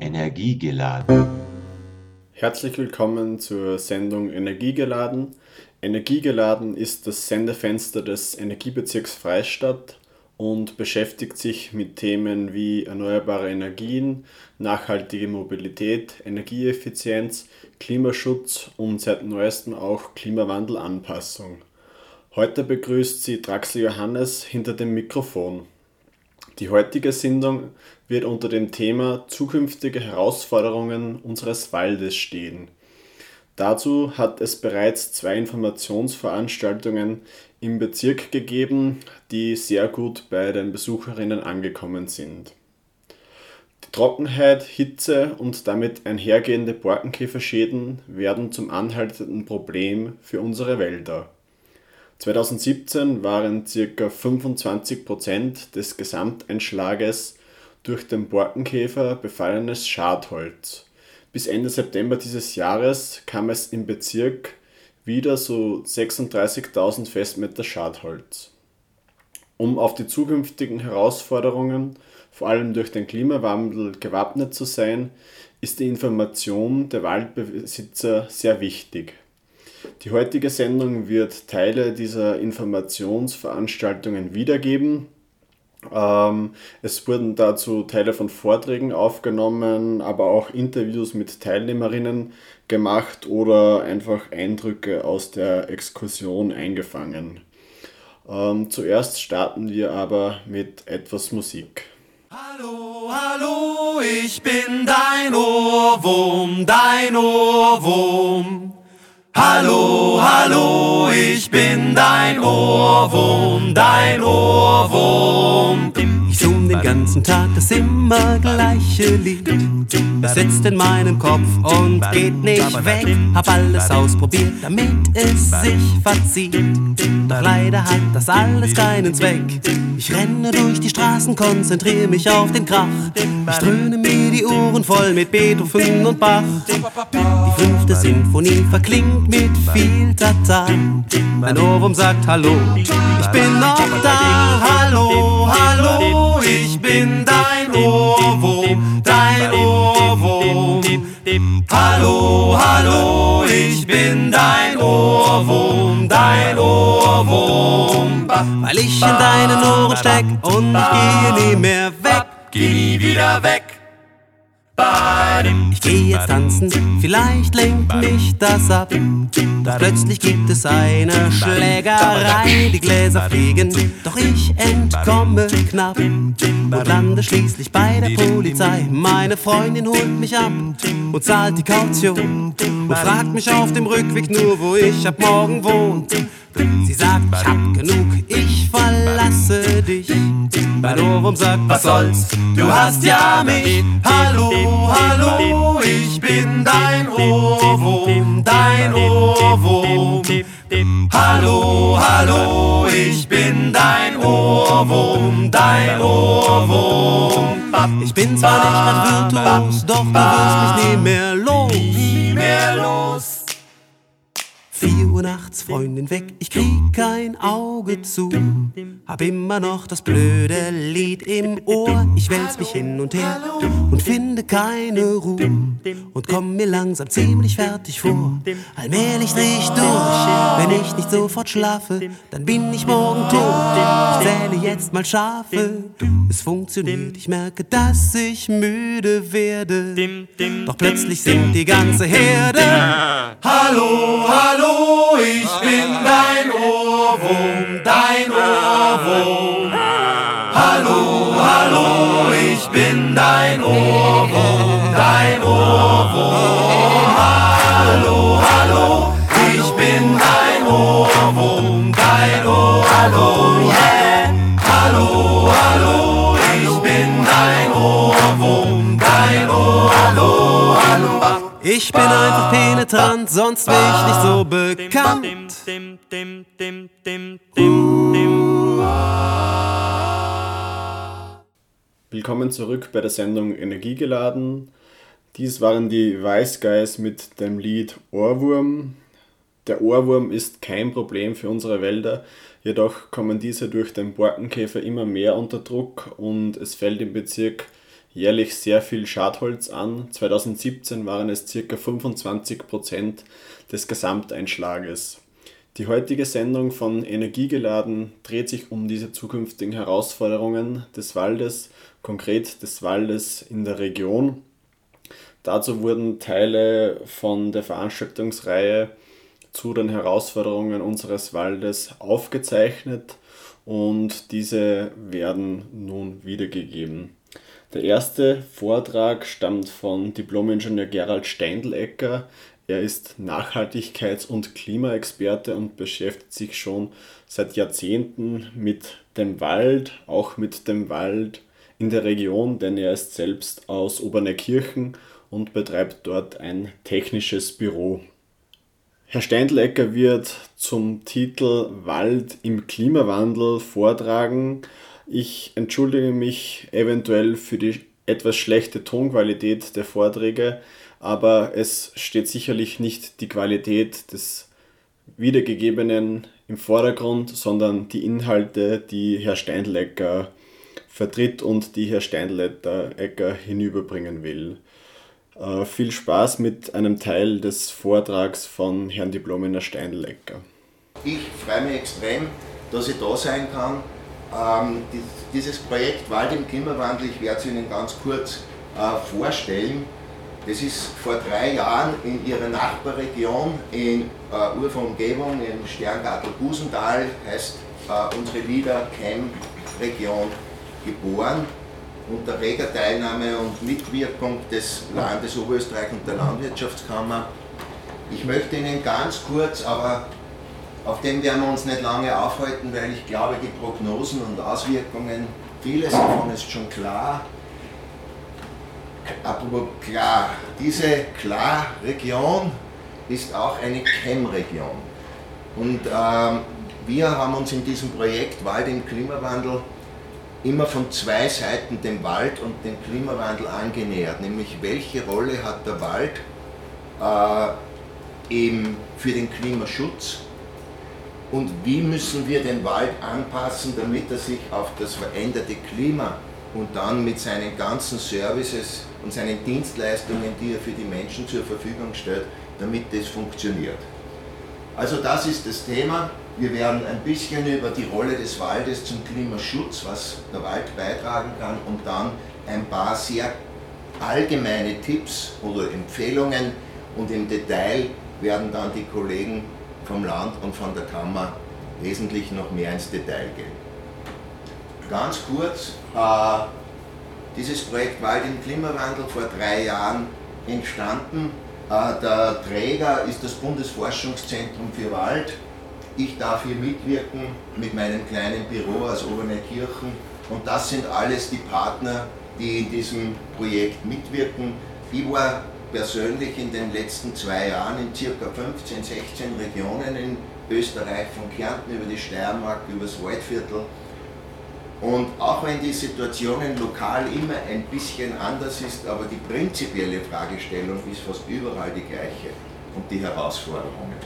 Energiegeladen. Herzlich willkommen zur Sendung Energiegeladen. Energiegeladen ist das Sendefenster des Energiebezirks Freistadt und beschäftigt sich mit Themen wie erneuerbare Energien, nachhaltige Mobilität, Energieeffizienz, Klimaschutz und seit neuestem auch Klimawandelanpassung. Heute begrüßt sie Draxel Johannes hinter dem Mikrofon. Die heutige Sendung wird unter dem Thema zukünftige Herausforderungen unseres Waldes stehen. Dazu hat es bereits zwei Informationsveranstaltungen im Bezirk gegeben, die sehr gut bei den Besucherinnen angekommen sind. Die Trockenheit, Hitze und damit einhergehende Borkenkäferschäden werden zum anhaltenden Problem für unsere Wälder. 2017 waren ca. 25% des Gesamteinschlages durch den Borkenkäfer befallenes Schadholz. Bis Ende September dieses Jahres kam es im Bezirk wieder so 36.000 Festmeter Schadholz. Um auf die zukünftigen Herausforderungen, vor allem durch den Klimawandel, gewappnet zu sein, ist die Information der Waldbesitzer sehr wichtig. Die heutige Sendung wird Teile dieser Informationsveranstaltungen wiedergeben. Ähm, es wurden dazu Teile von Vorträgen aufgenommen, aber auch Interviews mit Teilnehmerinnen gemacht oder einfach Eindrücke aus der Exkursion eingefangen. Ähm, zuerst starten wir aber mit etwas Musik. Hallo, hallo, ich bin dein Ohrwurm, dein Ohrwurm. Hallo, hallo, ich bin dein Ohrwurm, dein Ohrwurm. Ich summ den ganzen Tag das immer gleiche Lied. Es sitzt in meinem Kopf und geht nicht weg. Hab alles ausprobiert, damit es sich verzieht. Doch leider hat das alles keinen Zweck. Ich renne durch die Straßen, konzentriere mich auf den Krach. Ich dröhne mir die Ohren voll mit Beethoven und Bach. Die fünfte Sinfonie verklingt mit viel Tata. Mein Ohrwurm sagt Hallo, ich bin noch da. Hallo, hallo, ich bin dein Ohrwurm, dein Ohrwurm. Hallo, hallo, ich bin dein Ohrwurm, dein Ohrwurm. Weil ich in deinen Ohren steck und ich gehe nie mehr weg. Geh nie wieder weg. Ich geh jetzt tanzen, vielleicht lenkt mich das ab. Doch plötzlich gibt es eine Schlägerei, die Gläser fliegen, doch ich entkomme knapp und lande schließlich bei der Polizei. Meine Freundin holt mich ab und zahlt die Kaution und fragt mich auf dem Rückweg nur, wo ich ab morgen wohnt. Sie sagt, ich hab genug, ich verlasse dich. Mein Ohrwurm sagt, was soll's, du hast ja mich. Hallo, hallo, ich bin dein Ohrwurm, dein Ohrwurm. Hallo, hallo, ich bin dein Ohrwurm, dein Ohrwurm. Ich bin zwar nicht grad virtuos, doch du wirst mich nie mehr los. Nie mehr los. Vier Uhr nachts, Freundin weg, ich krieg kein Auge zu. Hab immer noch das blöde Lied im Ohr. Ich wälz mich hin und her und finde keine Ruhe. Und komm mir langsam ziemlich fertig vor. Allmählich dreh ich durch. Wenn ich nicht sofort schlafe, dann bin ich morgen tot. Ich zähle jetzt mal Schafe. Es funktioniert, ich merke, dass ich müde werde. Doch plötzlich singt die ganze Herde. Hallo, hallo, ich bin dein Ohrwurm, dein Ohrwurm. Hallo, hallo, ich bin dein Ohrwurm, dein Ohrwurm. Ich bin einfach penetrant, sonst wär ich nicht so bekannt. Willkommen zurück bei der Sendung Energiegeladen. Dies waren die Wise Guys mit dem Lied Ohrwurm. Der Ohrwurm ist kein Problem für unsere Wälder, jedoch kommen diese durch den Borkenkäfer immer mehr unter Druck und es fällt im Bezirk jährlich sehr viel Schadholz an. 2017 waren es ca. 25 Prozent des Gesamteinschlages. Die heutige Sendung von Energiegeladen dreht sich um diese zukünftigen Herausforderungen des Waldes, konkret des Waldes in der Region. Dazu wurden Teile von der Veranstaltungsreihe zu den Herausforderungen unseres Waldes aufgezeichnet und diese werden nun wiedergegeben. Der erste Vortrag stammt von Diplomingenieur Gerald Steindl-Ecker. Er ist Nachhaltigkeits- und Klimaexperte und beschäftigt sich schon seit Jahrzehnten mit dem Wald, auch mit dem Wald in der Region, denn er ist selbst aus Oberneukirchen und betreibt dort ein technisches Büro. Herr Steindl-Ecker wird zum Titel Wald im Klimawandel vortragen. Ich entschuldige mich eventuell für die etwas schlechte Tonqualität der Vorträge aber es steht sicherlich nicht die Qualität des Wiedergegebenen im Vordergrund, sondern die Inhalte, die Herr Steindlecker vertritt und die Herr Steindlecker hinüberbringen will. Äh, viel Spaß mit einem Teil des Vortrags von Herrn Diplominer Steindlecker. Ich freue mich extrem, dass ich da sein kann. Ähm, dieses Projekt Wald im Klimawandel, ich werde es Ihnen ganz kurz äh, vorstellen. Das ist vor drei Jahren in ihrer Nachbarregion in äh, Ufer Umgebung, im Sterngartel Busental, heißt äh, unsere Lieder-Cam-Region geboren unter reger Teilnahme und Mitwirkung des Landes Oberösterreich und der Landwirtschaftskammer. Ich möchte Ihnen ganz kurz, aber auf dem werden wir uns nicht lange aufhalten, weil ich glaube, die Prognosen und Auswirkungen, vieles davon ist schon klar, Apropos klar, diese Klar-Region ist auch eine Chem-Region. Und ähm, wir haben uns in diesem Projekt Wald im Klimawandel immer von zwei Seiten dem Wald und dem Klimawandel angenähert, nämlich welche Rolle hat der Wald äh, eben für den Klimaschutz und wie müssen wir den Wald anpassen, damit er sich auf das veränderte Klima und dann mit seinen ganzen Services und seinen Dienstleistungen, die er für die Menschen zur Verfügung stellt, damit das funktioniert. Also das ist das Thema. Wir werden ein bisschen über die Rolle des Waldes zum Klimaschutz, was der Wald beitragen kann und dann ein paar sehr allgemeine Tipps oder Empfehlungen und im Detail werden dann die Kollegen vom Land und von der Kammer wesentlich noch mehr ins Detail gehen. Ganz kurz, äh, dieses Projekt Wald im Klimawandel vor drei Jahren entstanden. Äh, der Träger ist das Bundesforschungszentrum für Wald. Ich darf hier mitwirken mit meinem kleinen Büro aus Oberneukirchen und das sind alles die Partner, die in diesem Projekt mitwirken. Ich war persönlich in den letzten zwei Jahren in ca. 15, 16 Regionen in Österreich, von Kärnten über die Steiermark, über das Waldviertel und auch wenn die Situationen lokal immer ein bisschen anders ist, aber die prinzipielle Fragestellung ist fast überall die gleiche und die Herausforderungen.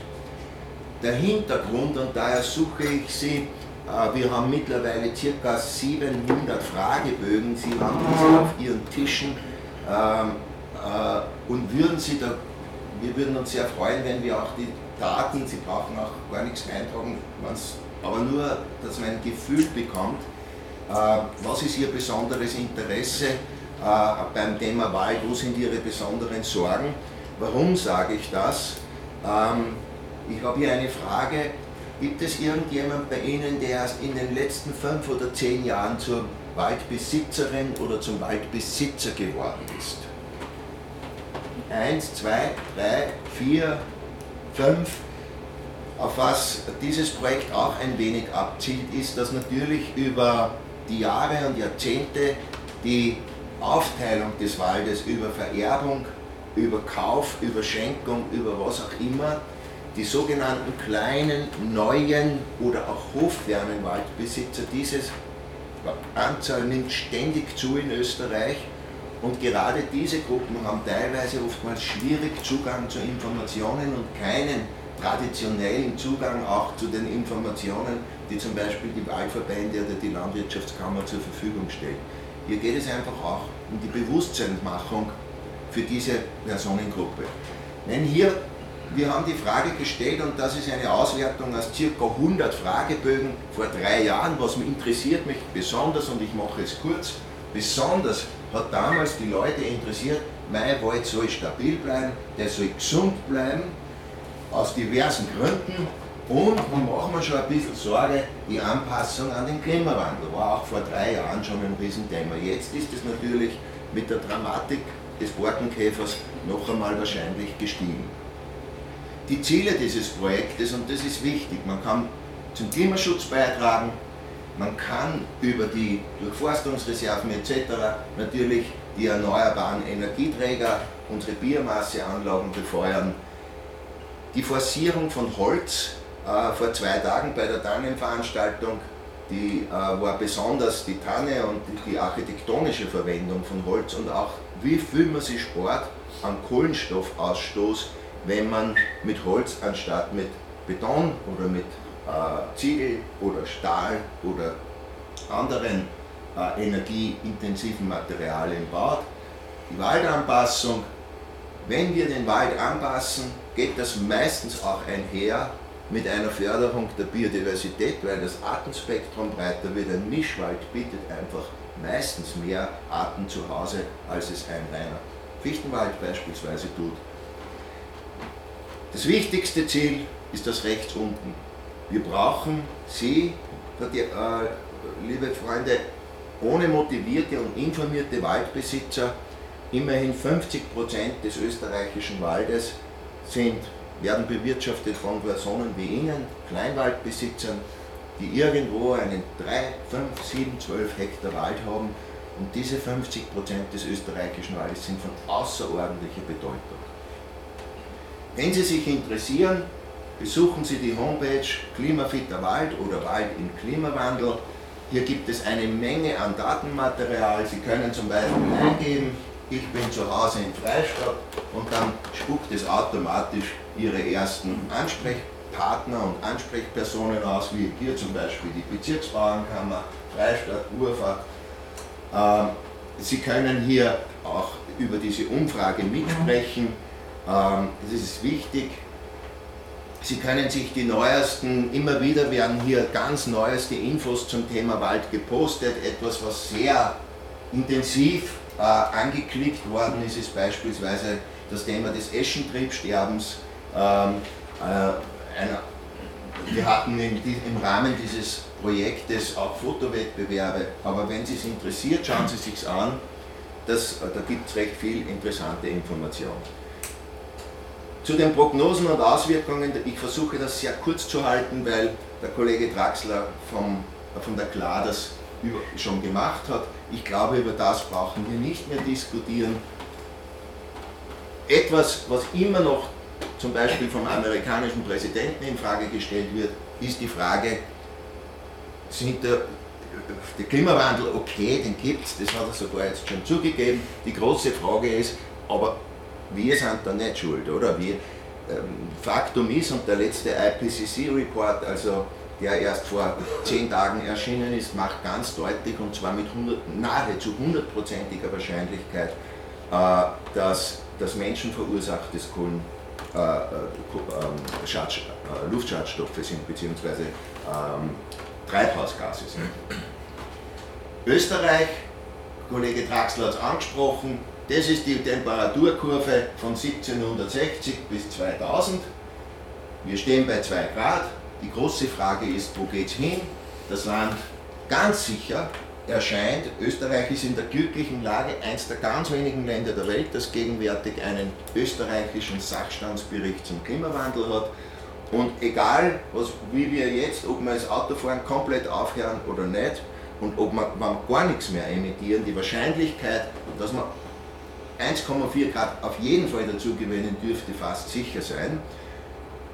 Der Hintergrund, und daher suche ich Sie, äh, wir haben mittlerweile ca. 700 Fragebögen, Sie haben diese auf Ihren Tischen ähm, äh, und würden Sie da, wir würden uns sehr freuen, wenn wir auch die Daten, Sie brauchen auch gar nichts eintragen, aber nur, dass man ein Gefühl bekommt, äh, was ist Ihr besonderes Interesse äh, beim Thema Wald? Wo sind Ihre besonderen Sorgen? Warum sage ich das? Ähm, ich habe hier eine Frage. Gibt es irgendjemand bei Ihnen, der in den letzten fünf oder zehn Jahren zur Waldbesitzerin oder zum Waldbesitzer geworden ist? Eins, zwei, drei, vier, fünf. Auf was dieses Projekt auch ein wenig abzielt, ist, dass natürlich über die Jahre und Jahrzehnte die Aufteilung des Waldes über Vererbung, über Kauf, über Schenkung, über was auch immer, die sogenannten kleinen, neuen oder auch hoffernen Waldbesitzer, diese Anzahl nimmt ständig zu in Österreich und gerade diese Gruppen haben teilweise oftmals schwierig Zugang zu Informationen und keinen traditionellen Zugang auch zu den Informationen die zum Beispiel die Waldverbände oder die Landwirtschaftskammer zur Verfügung stellen. Hier geht es einfach auch um die Bewusstseinsmachung für diese Personengruppe. Denn hier, wir haben die Frage gestellt und das ist eine Auswertung aus ca. 100 Fragebögen vor drei Jahren, was mich interessiert mich besonders und ich mache es kurz. Besonders hat damals die Leute interessiert, mein Wald soll stabil bleiben, der soll gesund bleiben, aus diversen Gründen. Und wir machen mir schon ein bisschen Sorge, die Anpassung an den Klimawandel war auch vor drei Jahren schon ein Riesenthema. Jetzt ist es natürlich mit der Dramatik des Borkenkäfers noch einmal wahrscheinlich gestiegen. Die Ziele dieses Projektes, und das ist wichtig, man kann zum Klimaschutz beitragen, man kann über die Durchforstungsreserven etc. natürlich die erneuerbaren Energieträger, unsere Biomasseanlagen befeuern. Die Forcierung von Holz äh, vor zwei Tagen bei der Tannenveranstaltung, die äh, war besonders die Tanne und die architektonische Verwendung von Holz und auch wie viel man sich spart an Kohlenstoffausstoß, wenn man mit Holz anstatt mit Beton oder mit äh, Ziegel oder Stahl oder anderen äh, energieintensiven Materialien baut. Die Waldanpassung, wenn wir den Wald anpassen, geht das meistens auch einher mit einer Förderung der Biodiversität, weil das Artenspektrum breiter wird. Ein Mischwald bietet einfach meistens mehr Arten zu Hause, als es ein reiner Fichtenwald beispielsweise tut. Das wichtigste Ziel ist das rechts unten. Wir brauchen Sie, äh, liebe Freunde, ohne motivierte und informierte Waldbesitzer, immerhin 50% des österreichischen Waldes sind, werden bewirtschaftet von Personen wie Ihnen, Kleinwaldbesitzern, die irgendwo einen 3, 5, 7, 12 Hektar Wald haben. Und diese 50% des österreichischen Waldes sind von außerordentlicher Bedeutung. Wenn Sie sich interessieren, besuchen Sie die Homepage Klimafitter Wald oder Wald im Klimawandel. Hier gibt es eine Menge an Datenmaterial. Sie können zum Beispiel eingeben, ich bin zu Hause in Freistadt und dann spuckt es automatisch Ihre ersten Ansprechpartner und Ansprechpersonen aus, wie hier zum Beispiel die Bezirksbauernkammer, Freistadt, Urfahrt. Ähm, Sie können hier auch über diese Umfrage mitsprechen. Ähm, das ist wichtig. Sie können sich die neuesten, immer wieder werden hier ganz neueste Infos zum Thema Wald gepostet. Etwas, was sehr intensiv äh, angeklickt worden ist, ist beispielsweise das Thema des Eschentriebsterbens. Ähm, äh, einer, wir hatten in, im Rahmen dieses Projektes auch Fotowettbewerbe, aber wenn Sie es interessiert, schauen Sie es sich an. Das, äh, da gibt es recht viel interessante Informationen. Zu den Prognosen und Auswirkungen, ich versuche das sehr kurz zu halten, weil der Kollege Draxler vom, von der KLA das schon gemacht hat. Ich glaube, über das brauchen wir nicht mehr diskutieren. Etwas, was immer noch zum Beispiel vom amerikanischen Präsidenten in Frage gestellt wird, ist die Frage, sind der, der Klimawandel okay, den gibt es, das hat er sogar jetzt schon zugegeben. Die große Frage ist, aber wir sind da nicht schuld, oder? Wir, ähm, Faktum ist, und der letzte IPCC-Report, also der erst vor zehn Tagen erschienen ist, macht ganz deutlich, und zwar mit 100, nahezu hundertprozentiger Wahrscheinlichkeit, äh, dass das menschenverursachtes Kohlen, äh, äh, ähm, Schadst, äh, Luftschadstoffe sind, beziehungsweise ähm, Treibhausgase sind. Österreich, Kollege Draxler hat es angesprochen, das ist die Temperaturkurve von 1760 bis 2000. Wir stehen bei 2 Grad. Die große Frage ist, wo geht es hin? Das Land ganz sicher erscheint, Österreich ist in der glücklichen Lage, eines der ganz wenigen Länder der Welt, das gegenwärtig einen österreichischen Sachstandsbericht zum Klimawandel hat. Und egal, was, wie wir jetzt, ob wir das Autofahren komplett aufhören oder nicht, und ob wir, wir gar nichts mehr emittieren, die Wahrscheinlichkeit, dass wir 1,4 Grad auf jeden Fall dazu gewinnen dürfte fast sicher sein.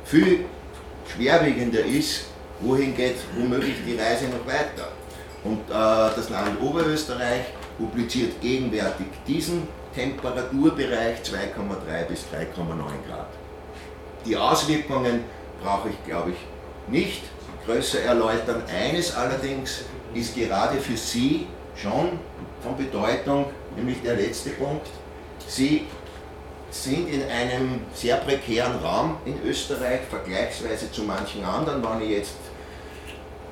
Viel schwerwiegender ist, wohin geht womöglich die Reise noch weiter. Und äh, das Land Oberösterreich publiziert gegenwärtig diesen Temperaturbereich 2,3 bis 3,9 Grad. Die Auswirkungen brauche ich, glaube ich, nicht größer erläutern. Eines allerdings ist gerade für Sie schon von Bedeutung, nämlich der letzte Punkt. Sie sind in einem sehr prekären Raum in Österreich, vergleichsweise zu manchen anderen. Wenn ich jetzt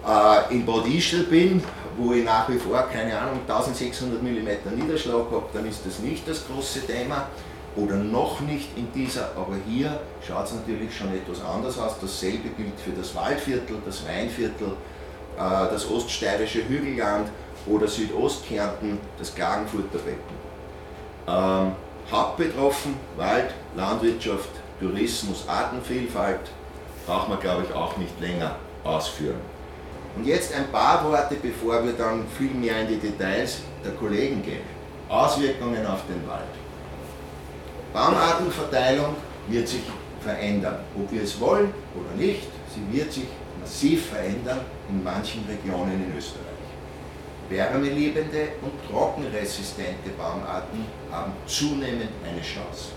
äh, in Bad Ischl bin, wo ich nach wie vor, keine Ahnung, 1600 mm Niederschlag habe, dann ist das nicht das große Thema oder noch nicht in dieser, aber hier schaut es natürlich schon etwas anders aus. Dasselbe gilt für das Waldviertel, das Weinviertel, äh, das oststeirische Hügelland oder Südostkärnten, das Klagenfurter Becken. Ähm, Hauptbetroffen Wald, Landwirtschaft, Tourismus, Artenvielfalt, braucht man glaube ich auch nicht länger ausführen. Und jetzt ein paar Worte, bevor wir dann viel mehr in die Details der Kollegen gehen. Auswirkungen auf den Wald. Baumartenverteilung wird sich verändern, ob wir es wollen oder nicht. Sie wird sich massiv verändern in manchen Regionen in Österreich. Wärmeliebende und trockenresistente Baumarten haben zunehmend eine Chance.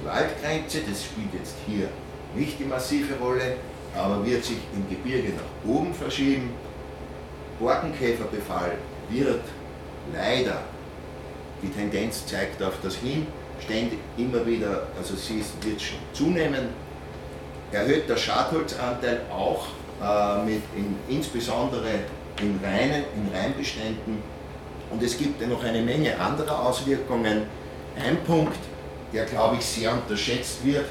Die Waldgrenze, das spielt jetzt hier nicht die massive Rolle, aber wird sich im Gebirge nach oben verschieben. Borkenkäferbefall wird leider, die Tendenz zeigt auf das hin, ständig immer wieder, also sie wird schon zunehmen. Erhöhter Schadholzanteil auch äh, mit in, insbesondere in Weinen, in Reinbeständen. Und es gibt ja noch eine Menge anderer Auswirkungen. Ein Punkt, der glaube ich sehr unterschätzt wird,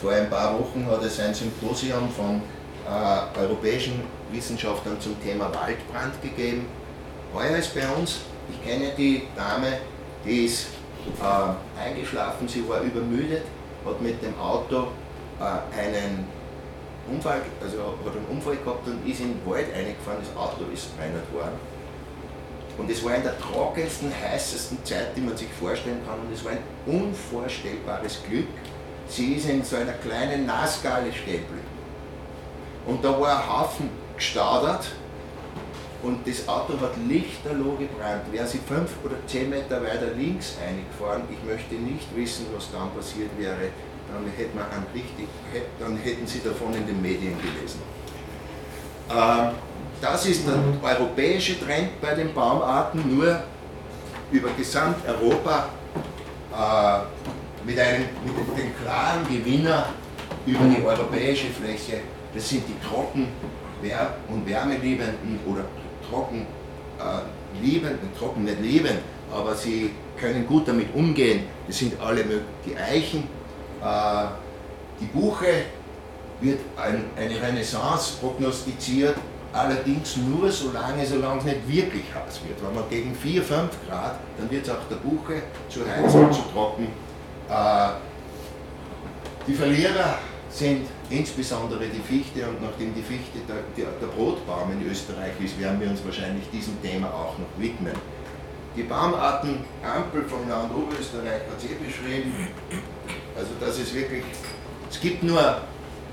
vor ein paar Wochen hat es ein Symposium von äh, europäischen Wissenschaftlern zum Thema Waldbrand gegeben. Heuer ist bei uns, ich kenne die Dame, die ist äh, eingeschlafen, sie war übermüdet, hat mit dem Auto äh, einen Unfall, also hat einen Unfall gehabt und ist in den Wald eingefahren, das Auto ist brennend worden. Und es war in der trockensten, heißesten Zeit, die man sich vorstellen kann. Und es war ein unvorstellbares Glück. Sie ist in so einer kleinen Nassgalle stehen Und da war ein Haufen gestaudert und das Auto hat lichterloh gebrannt. Wäre sie fünf oder zehn Meter weiter links eingefahren, ich möchte nicht wissen, was dann passiert wäre dann, hätte man richtig, dann hätten Sie davon in den Medien gelesen. Ähm, das ist der europäische Trend bei den Baumarten, nur über Gesamteuropa äh, mit, einem, mit dem klaren Gewinner über die europäische Fläche. Das sind die trocken und wärmeliebenden oder trocken äh, liebenden, trocken nicht lieben, aber sie können gut damit umgehen. Das sind alle die Eichen, die Buche wird eine Renaissance prognostiziert, allerdings nur so lange, solange es nicht wirklich heiß wird. Wenn man gegen 4, 5 Grad, dann wird es auch der Buche zu heiß und zu trocken. Äh, die Verlierer sind insbesondere die Fichte und nachdem die Fichte der, der, der Brotbaum in Österreich ist, werden wir uns wahrscheinlich diesem Thema auch noch widmen. Die Baumarten Ampel vom Land Oberösterreich hat sie beschrieben. Also das ist wirklich, es gibt nur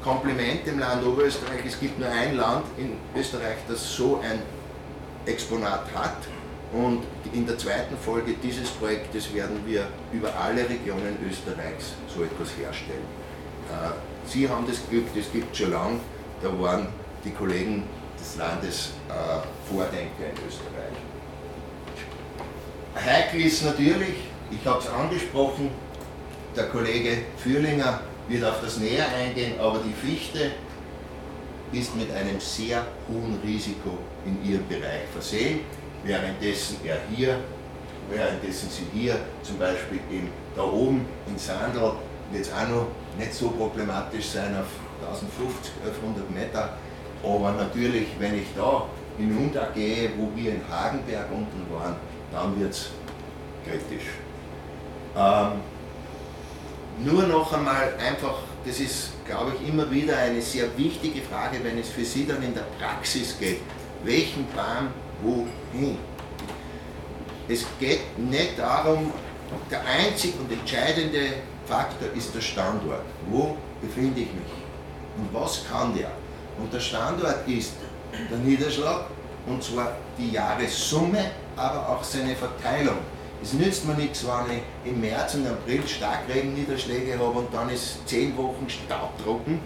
Kompliment im Land Oberösterreich, es gibt nur ein Land in Österreich, das so ein Exponat hat. Und in der zweiten Folge dieses Projektes werden wir über alle Regionen Österreichs so etwas herstellen. Äh, Sie haben das Glück, das gibt es schon lange, da waren die Kollegen des Landes äh, Vordenker in Österreich. Heikel ist natürlich, ich habe es angesprochen, der Kollege Fürlinger wird auf das näher eingehen, aber die Fichte ist mit einem sehr hohen Risiko in ihrem Bereich versehen, währenddessen er hier, währenddessen sie hier zum Beispiel in, da oben in wird es auch noch nicht so problematisch sein auf 1050, 1100 Meter, aber natürlich, wenn ich da hinuntergehe, wo wir in Hagenberg unten waren, dann wird es kritisch. Ähm, nur noch einmal einfach, das ist, glaube ich, immer wieder eine sehr wichtige Frage, wenn es für Sie dann in der Praxis geht. Welchen Baum wohin? Es geht nicht darum, der einzig und entscheidende Faktor ist der Standort. Wo befinde ich mich? Und was kann der? Und der Standort ist der Niederschlag, und zwar die Jahressumme, aber auch seine Verteilung. Es nützt mir nichts, wenn ich im März und April Starkregenniederschläge habe und dann ist zehn Wochen staubtrocken,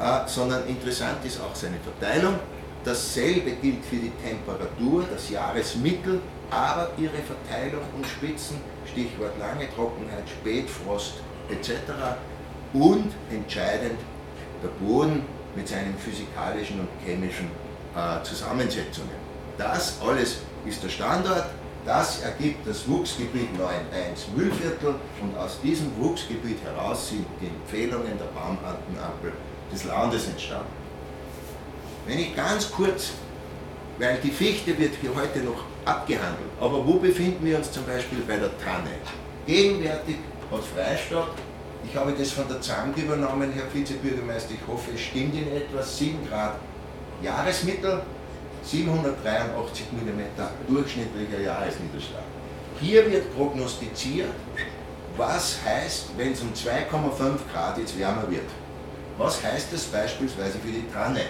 äh, sondern interessant ist auch seine Verteilung Dasselbe gilt für die Temperatur, das Jahresmittel, aber ihre Verteilung und Spitzen, Stichwort lange Trockenheit, Spätfrost etc. Und entscheidend der Boden mit seinen physikalischen und chemischen äh, Zusammensetzungen. Das alles ist der Standort, das ergibt das Wuchsgebiet 9.1 Müllviertel und aus diesem Wuchsgebiet heraus sind die Empfehlungen der Baumartenampel des Landes entstanden. Wenn ich ganz kurz, weil die Fichte wird hier heute noch abgehandelt, aber wo befinden wir uns zum Beispiel bei der Tanne? Gegenwärtig hat Freistadt, ich habe das von der ZAMG übernommen, Herr Vizebürgermeister, ich hoffe, es stimmt in etwa 7 Grad Jahresmittel, 783 mm durchschnittlicher Jahresniederschlag. Hier wird prognostiziert, was heißt, wenn es um 2,5 Grad jetzt wärmer wird. Was heißt das beispielsweise für die Tanne?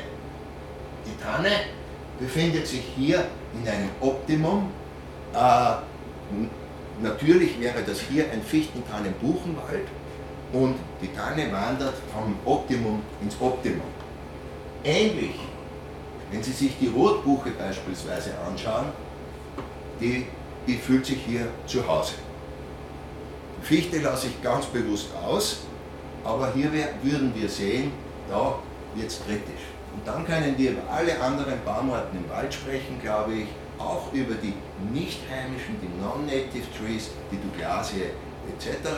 Die Tanne befindet sich hier in einem Optimum. Äh, natürlich wäre das hier ein Fichtentannen-Buchenwald und die Tanne wandert vom Optimum ins Optimum. Ähnlich wenn Sie sich die Rotbuche beispielsweise anschauen, die, die fühlt sich hier zu Hause. Die Fichte lasse ich ganz bewusst aus, aber hier würden wir sehen, da wird es kritisch. Und dann können wir über alle anderen Baumarten im Wald sprechen, glaube ich, auch über die nicht heimischen, die Non-Native Trees, die Douglasie etc.,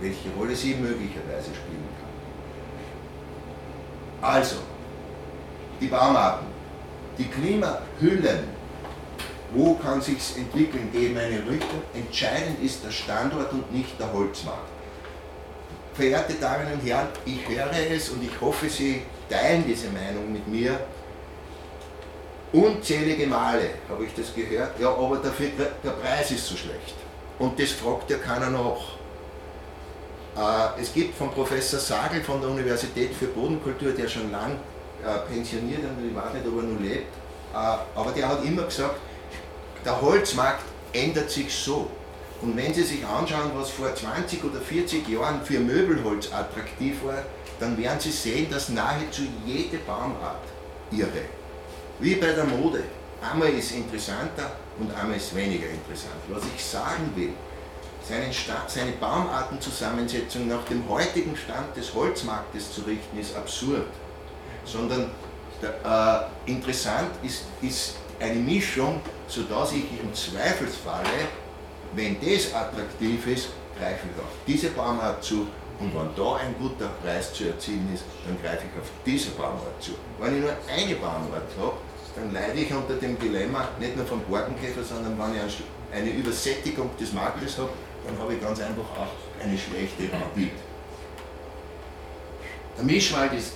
welche Rolle sie möglicherweise spielen kann. Also, die Baumarten die Klimahüllen, wo kann sich entwickeln, geben eine Richtung. Entscheidend ist der Standort und nicht der Holzmarkt. Verehrte Damen und Herren, ich höre es und ich hoffe, Sie teilen diese Meinung mit mir. Unzählige Male habe ich das gehört, ja, aber dafür, der Preis ist so schlecht. Und das fragt ja keiner nach. Äh, es gibt von Professor Sagel von der Universität für Bodenkultur, der schon lang äh, pensioniert und ich weiß nicht, ob er noch lebt, äh, aber der hat immer gesagt, der Holzmarkt ändert sich so. Und wenn Sie sich anschauen, was vor 20 oder 40 Jahren für Möbelholz attraktiv war, dann werden Sie sehen, dass nahezu jede Baumart ihre, wie bei der Mode, einmal ist interessanter und einmal ist weniger interessant. Was ich sagen will, seine Baumartenzusammensetzung nach dem heutigen Stand des Holzmarktes zu richten, ist absurd sondern der, äh, interessant ist, ist eine Mischung, sodass ich im Zweifelsfalle, wenn das attraktiv ist, greife ich auf diese Baumart zu und wenn da ein guter Preis zu erzielen ist, dann greife ich auf diese Baumart zu. Wenn ich nur eine Baumart habe, dann leide ich unter dem Dilemma nicht nur vom Borkenkäfer, sondern wenn ich eine Übersättigung des Marktes habe, dann habe ich ganz einfach auch eine schlechte Rendite. Der Mischwald ist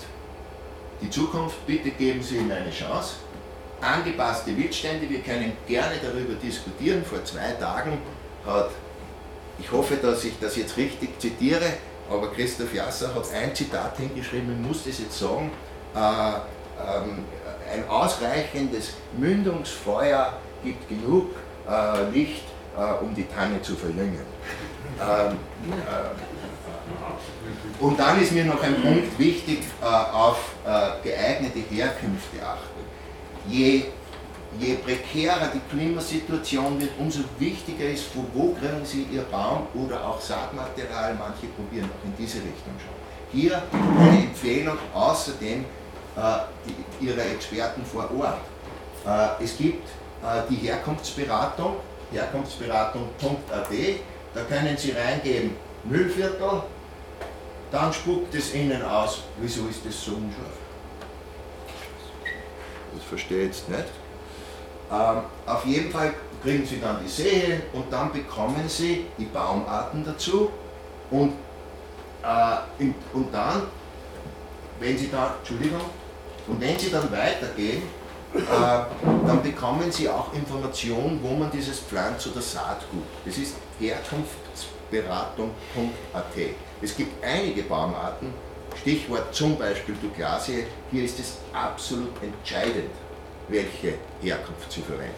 die Zukunft, bitte geben Sie ihm eine Chance. Angepasste Wildstände, wir können gerne darüber diskutieren. Vor zwei Tagen hat, ich hoffe, dass ich das jetzt richtig zitiere, aber Christoph Jasser hat ein Zitat hingeschrieben, ich muss das jetzt sagen, äh, ähm, ein ausreichendes Mündungsfeuer gibt genug äh, Licht, äh, um die Tanne zu verjüngen. Ähm, äh, und dann ist mir noch ein Punkt wichtig, äh, auf äh, geeignete Herkünfte achten. Je, je prekärer die Klimasituation wird, umso wichtiger ist, wo, wo kriegen Sie Ihr Baum oder auch Saatmaterial, manche probieren auch in diese Richtung schon. Hier eine Empfehlung außerdem äh, die, Ihrer Experten vor Ort. Es gibt die Herkunftsberatung, herkunftsberatung.at, da können Sie reingeben, Müllviertel, dann spuckt es innen aus, wieso ist das so unscharf? Das verstehe ich jetzt nicht. Ähm, auf jeden Fall kriegen Sie dann die Sähe und dann bekommen Sie die Baumarten dazu und, äh, und dann, wenn Sie da, Entschuldigung, und wenn Sie dann weitergehen, äh, dann bekommen Sie auch Informationen, wo man dieses Pflanz- oder Saatgut, das ist herkunftsberatung.at. Es gibt einige Baumarten, Stichwort zum Beispiel Douglasie, hier ist es absolut entscheidend, welche Herkunft zu verwenden.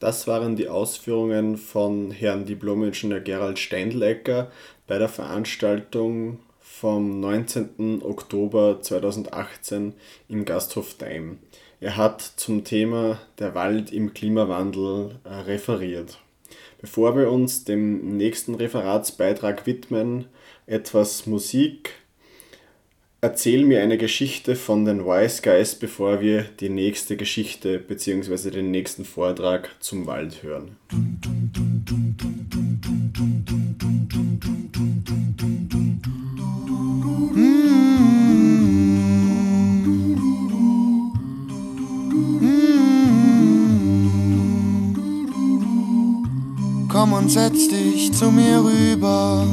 Das waren die Ausführungen von Herrn Diplom-Ingenieur Gerald Steindlecker bei der Veranstaltung vom 19. Oktober 2018 im Gasthof Daim. Er hat zum Thema Der Wald im Klimawandel äh, referiert. Bevor wir uns dem nächsten Referatsbeitrag widmen, etwas Musik. Erzähl mir eine Geschichte von den Wise Guys, bevor wir die nächste Geschichte bzw. den nächsten Vortrag zum Wald hören. Komm und setz dich zu mir rüber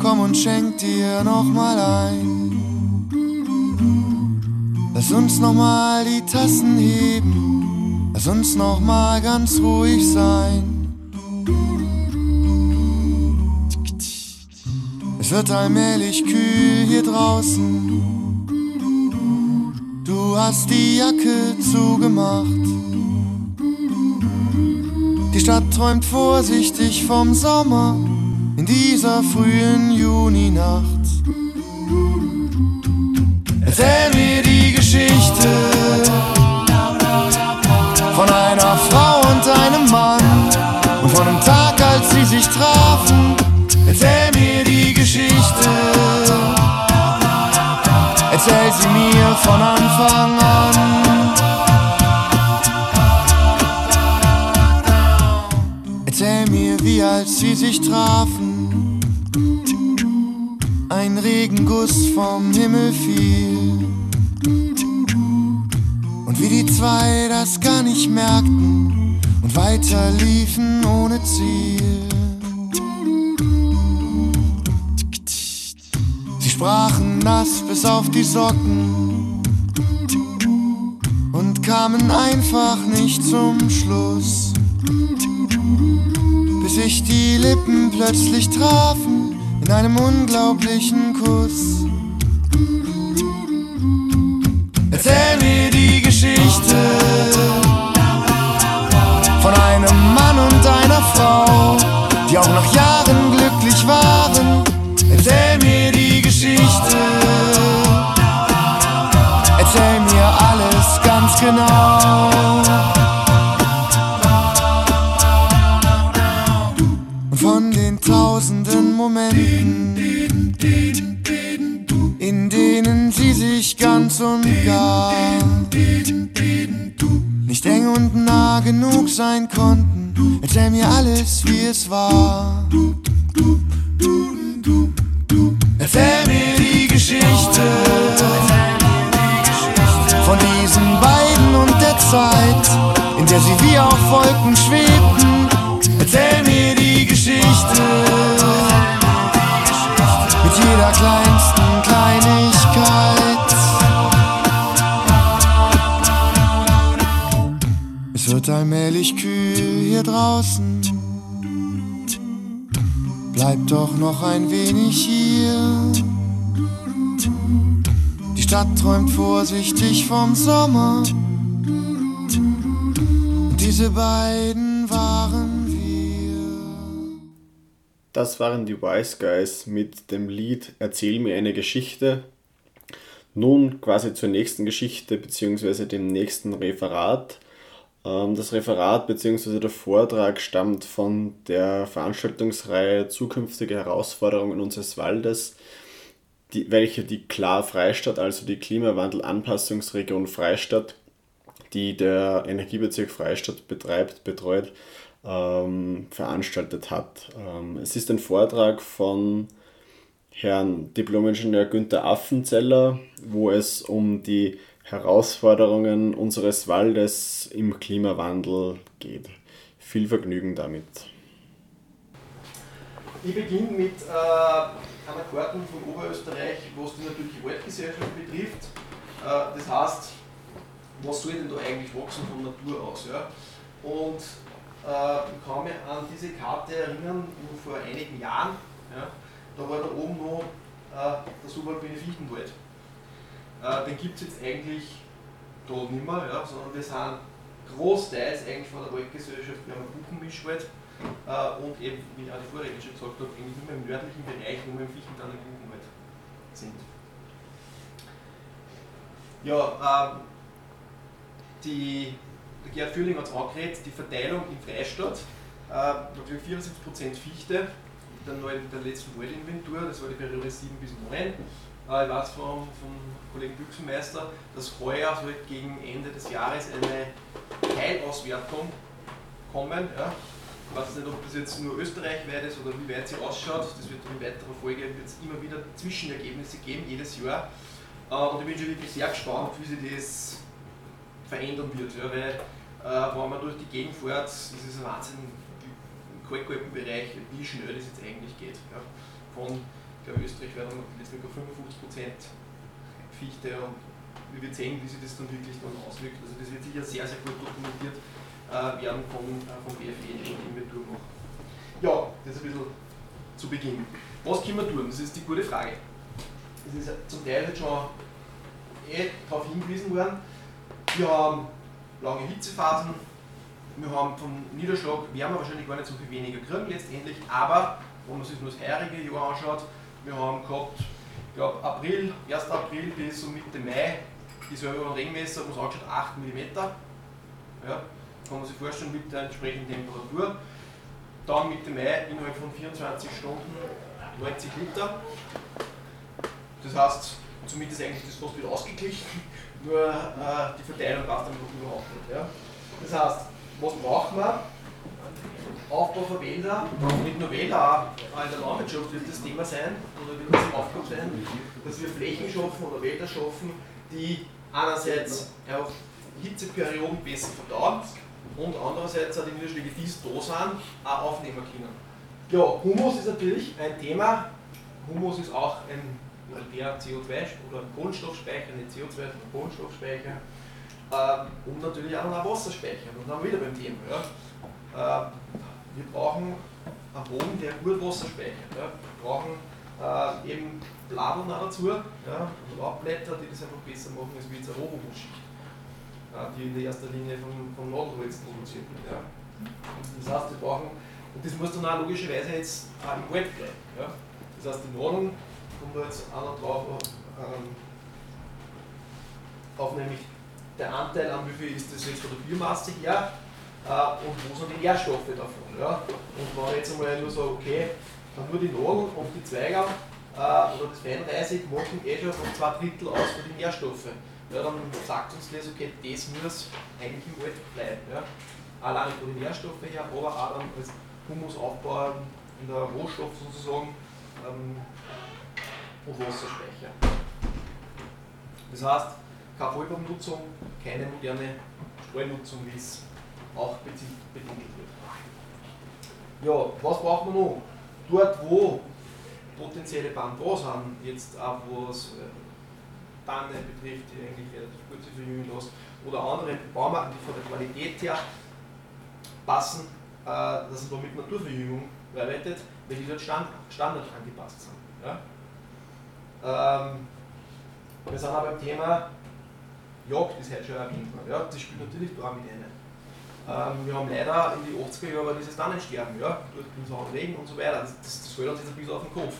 komm und schenk dir nochmal ein. Lass uns nochmal die Tassen heben, lass uns nochmal ganz ruhig sein. Es wird allmählich kühl hier draußen. Du hast die Jacke zugemacht. Die Stadt träumt vorsichtig vom Sommer in dieser frühen Juninacht. Erzähl mir die Geschichte von einer Frau und einem Mann und von einem Tag, als sie sich trafen. Erzähl mir die Geschichte. Erzähl sie mir von Anfang an. Trafen ein Regenguss vom Himmel fiel. Und wie die zwei das gar nicht merkten und weiter liefen ohne Ziel. Sie sprachen nass bis auf die Socken und kamen einfach nicht zum Schluss, bis sich die Lippen plötzlich trafen in einem unglaublichen Kuss. Sein konnten. Erzähl mir alles, wie es war. Erzähl mir die Geschichte von diesen beiden und der Zeit, in der sie wie auf Wolken schwebten. Erzähl mir die Geschichte mit jeder kleinsten wird allmählich kühl hier draußen. Bleib doch noch ein wenig hier. Die Stadt träumt vorsichtig vom Sommer. Und diese beiden waren wir. Das waren die Wise Guys mit dem Lied Erzähl mir eine Geschichte. Nun quasi zur nächsten Geschichte bzw. dem nächsten Referat. Ähm, das Referat bzw. der Vortrag stammt von der Veranstaltungsreihe Zukünftige Herausforderungen unseres Waldes, die, welche die Klar Freistadt, also die Klimawandel-Anpassungsregion Freistadt, die der Energiebezirk Freistadt betreibt, betreut, ähm, veranstaltet hat. Ähm, es ist ein Vortrag von Herrn Diplomingenieur Günther Affenzeller, wo es um die Herausforderungen unseres Waldes im Klimawandel geht. Viel Vergnügen damit. Ich beginne mit äh, einer Karte von Oberösterreich, was die natürliche Waldgesellschaft betrifft. Äh, das heißt, was soll denn da eigentlich wachsen von Natur aus? Ja? Und äh, ich kann mich an diese Karte erinnern, vor einigen Jahren, ja, da war da oben noch äh, der subalpine Fichtenwald. Äh, den gibt es jetzt eigentlich da nicht mehr, ja, sondern wir sind großteils eigentlich von der Waldgesellschaft, wir haben einen Buchenmischwald, Äh, und eben, wie ich auch die Vorredner schon gesagt habe, eigentlich immer im nördlichen Bereich, wo wir im Fichtental und Buchenwald sind. Ja, ähm, die, der Gerhard Führling hat es angeredet, die Verteilung in Freistadt, äh, natürlich 74% Fichte, der, neuen, der letzten Waldinventur, das war die Periode 7 bis 9. Ich weiß vom, vom Kollegen Büchsenmeister, dass heuer soll gegen Ende des Jahres eine Teilauswertung kommen. Ja. Ich weiß nicht, ob das jetzt nur österreichweit ist oder wie weit sie ausschaut. Das wird in weiterer Folge es immer wieder Zwischenergebnisse geben, jedes Jahr. Äh, und ich bin schon wirklich sehr gespannt, wie sich das verändern wird. Ja, weil, äh, wenn man durch die Gegend fährt, ist es ein Wahnsinn im Kalkalpenbereich, wie schnell das jetzt eigentlich geht. Ja. Von, ich glaube, Österreich werden jetzt mit 55% Fichte und wir werden sehen, wie sich das dann wirklich dann auswirkt. Also das wird sicher sehr, sehr gut dokumentiert äh, werden von, äh, vom BFE in Inventur noch. Ja, das ist ein bisschen zu Beginn. Was können wir tun? Das ist die gute Frage. Das ist zum Teil schon eh darauf hingewiesen worden. Wir haben lange Hitzephasen, wir haben vom Niederschlag, werden wir wahrscheinlich gar nicht so viel weniger kriegen letztendlich, aber wenn man sich nur das heurige Jahr anschaut, wir haben gehabt, ich glaube April, 1. April bis Mitte Mai, dieselbe Regenmesser, wo es angeschaut 8 mm. Ja, kann man sich vorstellen, mit der entsprechenden Temperatur. Dann Mitte Mai innerhalb von 24 Stunden 90 Liter. Das heißt, somit ist eigentlich das fast wieder ausgeglichen, nur äh, die Verteilung passt dann überhaupt nicht. Ja. Das heißt, was brauchen wir? Aufbau von Wäldern, nicht nur Wälder, auch in der Landwirtschaft wird das Thema sein, oder wird das Aufgabe sein, dass wir Flächen schaffen oder Wälder schaffen, die einerseits auch Hitzeperioden besser verdauen und andererseits auch die Niederschläge, die da sind, auch aufnehmen können. Ja, Humus ist natürlich ein Thema. Humus ist auch ein der CO2 oder Kohlenstoffspeicher, nicht CO2, sondern Kohlenstoffspeicher. Ähm, und natürlich auch noch ein Wasserspeicher. Und dann wieder beim Thema. Ja. Ähm, wir brauchen einen Boden, der gut Wasser speichert. Ja. Wir brauchen äh, eben Bladeln dazu, ja, Laubblätter, die das einfach besser machen als wie jetzt eine Rohhumusschicht die in der ersten Linie vom, vom Nadelholz produziert wird. Ja. Das heißt, wir brauchen, und das muss dann auch logischerweise jetzt auch im Wald bleiben. Ja. Das heißt, die Nadeln kommen da jetzt auch noch drauf, ähm, auf nämlich der Anteil an wie viel ist das jetzt von der Biomasse her und wo sind die Nährstoffe davon. Ja. Und wenn ich jetzt einmal nur sage, okay, dann nur die Nadeln und die Zweige äh, oder das Feinreisig machen eh schon von zwei Drittel aus für die Nährstoffe ja, dann sagt uns das, okay, das muss eigentlich im Wald bleiben. Ja. Allein von den Nährstoffen her, aber auch dann als Humusaufbau in der Rohstoff sozusagen ähm, und Wasserspeicher. Das heißt, keine Vollbaumnutzung, keine moderne Streunutzung, wie es auch bedingt wird. Ja, was braucht man noch? Dort, wo potenzielle da sind, jetzt auch was äh, Tanne betrifft, die eigentlich relativ gut zu verjüngen lässt, oder andere Baumarten, die von der Qualität her passen, äh, dass man mit Naturverjüngung arbeitet, weil die dort Stand, Standard angepasst sind. Ja? Ähm, wir sind aber beim Thema Jagd, ist heute schon erwähnt worden. Ja? Das spielt natürlich da mit rein. Ähm, wir haben leider in die 80er Jahre dieses Tannensterben, ja? durch den sauren Regen und so weiter. Das, das, das fällt uns jetzt ein bisschen auf den Kopf.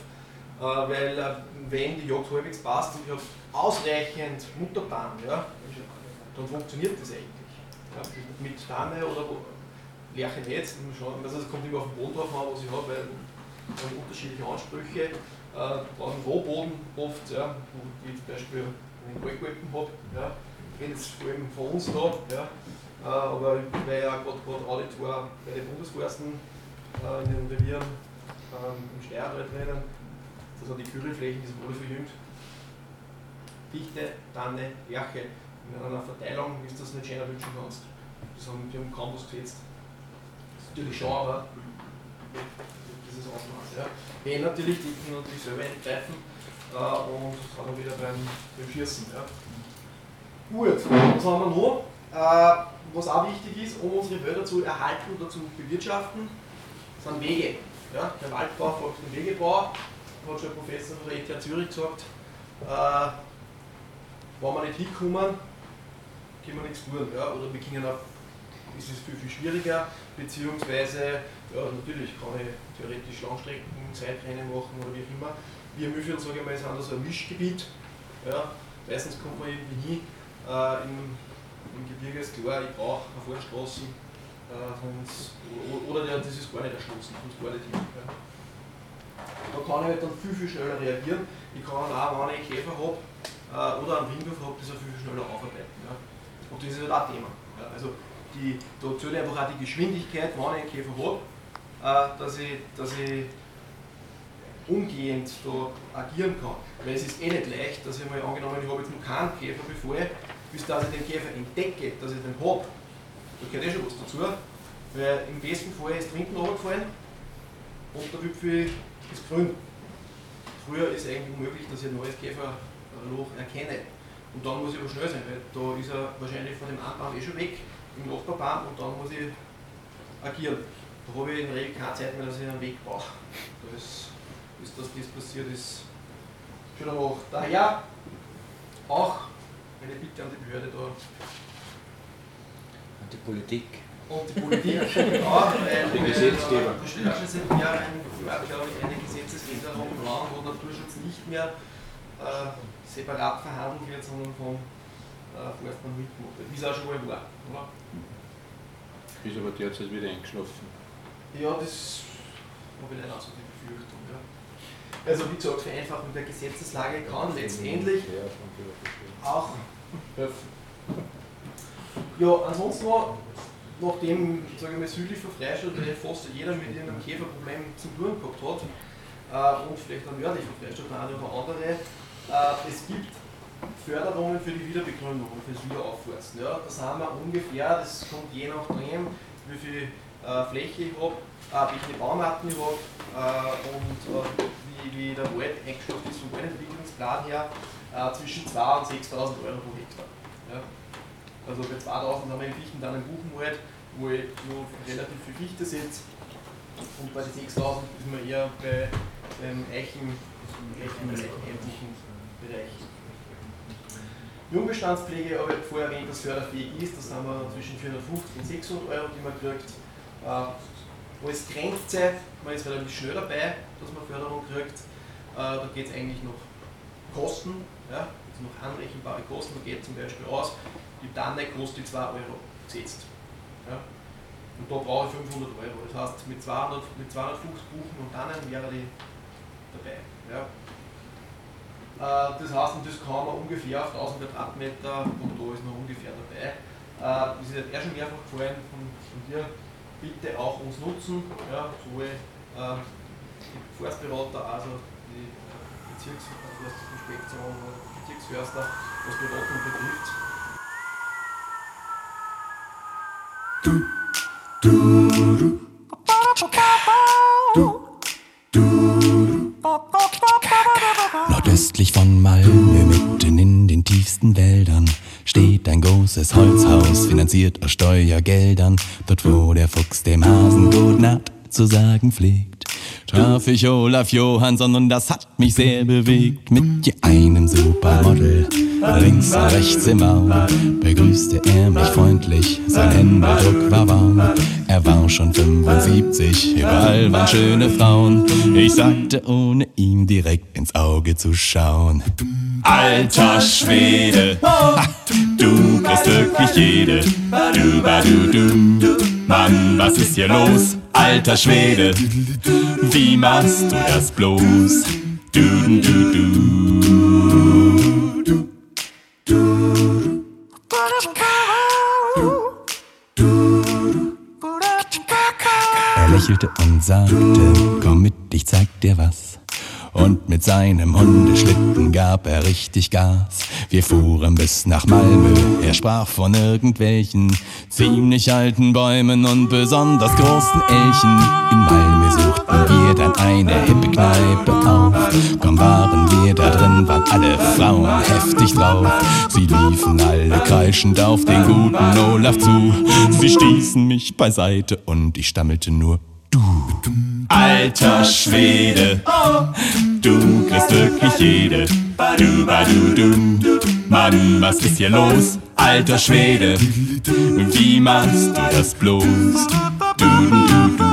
Äh, weil äh, wenn die Jagd halbwegs passt und ich habe ausreichend Mutterbahn, ja, dann funktioniert das eigentlich. Ja, mit Tanne oder Lerche nicht, also es kommt immer auf den Boden drauf an, was ich habe, weil wir haben unterschiedliche Ansprüche. Äh, brauchen Rohboden oft, ja, wie zum Beispiel ich Kalkwalpen habe, ja, wenn es vor allem von uns da, ja, aber weil ja gerade Auditor bei den Bundesforsten äh, in den Revieren ähm, im Steierwald drinnen, das sind die Kühlflächen, die sind alle verjüngt. Fichte, Tanne, Lerche. In einer Verteilung, du das nicht schöner wünschen kannst. Das haben wir am Campus gesetzt. Das ist natürlich schon, aber dieses Ausmaß. Ja. Wenn natürlich, die können natürlich selber eingreifen äh, und haben wir wieder beim, beim Schießen. Ja. Gut, was haben wir noch? Äh, was auch wichtig ist, um unsere Wälder zu erhalten oder zu bewirtschaften, sind Wege. Ja, der Waldbau folgt dem Wegebau hat schon ein Professor von der ETH Zürich gesagt, äh, wenn wir nicht hinkommen, können wir nichts tun. Ja? Oder wir können auf ist es viel, viel schwieriger, beziehungsweise ja, natürlich kann ich theoretisch Langstrecken, Zeitrennen machen oder wie auch immer. Wir Mühlviertel, sage ich mal, sind da so ein Mischgebiet. Ja, meistens kommt man irgendwie nie. Äh, im, Im Gebirge ist klar, ich brauche eine Vorstraßen, äh, oder der, das ist gar nicht erschlossen, sonst gar nicht hin. Ja. Da kann ich halt dann viel, viel schneller reagieren. Ich kann auch, wenn ich einen Käfer habe äh, oder einen Windwurf habe, das auch viel, viel schneller aufarbeiten. Ja. Und das ist halt auch Thema. Ja. Also die, da zählt einfach auch die Geschwindigkeit, wenn ich einen Käfer habe, äh, dass, ich, dass ich umgehend da agieren kann. Weil es ist eh nicht leicht, dass ich mal angenommen, ich habe jetzt noch keinen Käfer bevor, bis dass ich den Käfer entdecke, dass ich den habe. Da gehört eh schon was dazu. Weil im besten Fall ist trinken runtergefallen und der Wipfel ist grün. Früher ist eigentlich möglich, dass ich ein neues Käferloch erkenne. Und dann muss ich aber schnell sein, weil da ist er wahrscheinlich von dem einen eh schon weg, im Nachbarbaum, und dann muss ich agieren. Da habe ich in der Regel keine Zeit mehr, dass ich einen Weg brauche. Da ist, ist dass das passiert ist, schon danach. Daher auch eine Bitte an die Behörde da. Und die Politik. Und die Politik auch, weil Die Gesetzgeber. Du stellst seit Jahren, glaube ich, eine Gesetzesänderung im Raum, wo Naturschutz nicht mehr äh, separat verhandelt wird, sondern von äh, Forstmann mitgemacht wird. Wie es auch schon mal war. Oder? Ist aber derzeit wieder eingeschlafen. Ja, das habe ich leider auch so die Befürchtung. Also wie gesagt, Vereinfachung der Gesetzeslage kann letztendlich auch. Ja, ansonsten noch, nachdem, sage ich mal, südlich von Freistadt fast jeder mit einem Käferproblem zu tun gehabt hat, äh, und vielleicht auch nördlich von Freistadt der eine oder andere, äh, es gibt Förderungen für die Wiederbegründung und fürs Wiederaufforsten. Ja, da sind wir ungefähr, das kommt je nachdem, wie viel äh, Fläche ich habe, äh, wie viele Baumarten ich habe äh, und wie, der Wald eingestuft ist vom Waldentwicklungsplan her, äh, zwischen 2.000 und 6.000 Euro pro Hektar. Ja. Also bei 2000 haben wir in Fichten dann einen Buchenwald, wo ich nur relativ viel Fichte setze. Und bei den 6000 ist man eher bei dem Eichen, Eichen, Eichenähnlichen Bereich. Jungbestandspflege habe ich vorher erwähnt, dass förderfähig ist. Das haben wir zwischen 450 und 600 Euro, die man kriegt. Äh, als Grenze, man ist relativ schnell dabei, dass man Förderung kriegt. Äh, da geht es eigentlich noch Kosten, ja, also noch anrechenbare Kosten. Da geht zum Beispiel aus, die Tanne kostet 2 Euro gesetzt. Ja. Und da brauche ich 500 Euro. Das heißt, mit, 200, mit 250 Buchen und Tannen wäre die dabei. Ja. Äh, das heißt, das kann man ungefähr auf 1000 Quadratmeter und da ist noch ungefähr dabei. Äh, das ist jetzt eher schon mehrfach gefallen von, von dir. Bitte auch uns nutzen, ja, sowohl äh, die Forstberater, also die äh, Bezirksforstinspektion oder Bezirksförster, was Beratung betrifft. Nordöstlich von Malmö, mitten in den tiefsten Wäldern, steht ein großes Holzhaus, finanziert aus Steuergeldern. Dort, wo der Fuchs dem Hasen gut Nacht zu sagen pflegt. Traf ich Olaf Johansson und das hat mich sehr bewegt. Mit je einem Supermodel, links und rechts im Raum, begrüßte er mich freundlich, sein Händedruck war warm. Er war schon 75, überall waren schöne Frauen. Ich sagte, ohne ihm direkt ins Auge zu schauen. Alter Schwede, ha, du kriegst wirklich jede. Du, ba, du, du. Mann, was ist hier los? Alter Schwede, wie machst du das bloß? Du, du, du, du. Er lächelte und sagte, komm mit, ich zeig dir was. Und mit seinem Hundeschlitten gab er richtig Gas. Wir fuhren bis nach Malmö, er sprach von irgendwelchen ziemlich alten Bäumen und besonders großen Elchen. In Malmö suchten wir dann eine hippe Kneipe auf. Kaum waren wir da drin, waren alle Frauen heftig drauf. Sie liefen alle kreischend auf den guten Olaf zu. Sie stießen mich beiseite und ich stammelte nur Du, alter Schwede, du kriegst wirklich jede. Du, ba, du, du. Mann, was ist hier los? alter Schwede, wie machst du das bloß? Du, du, du, du.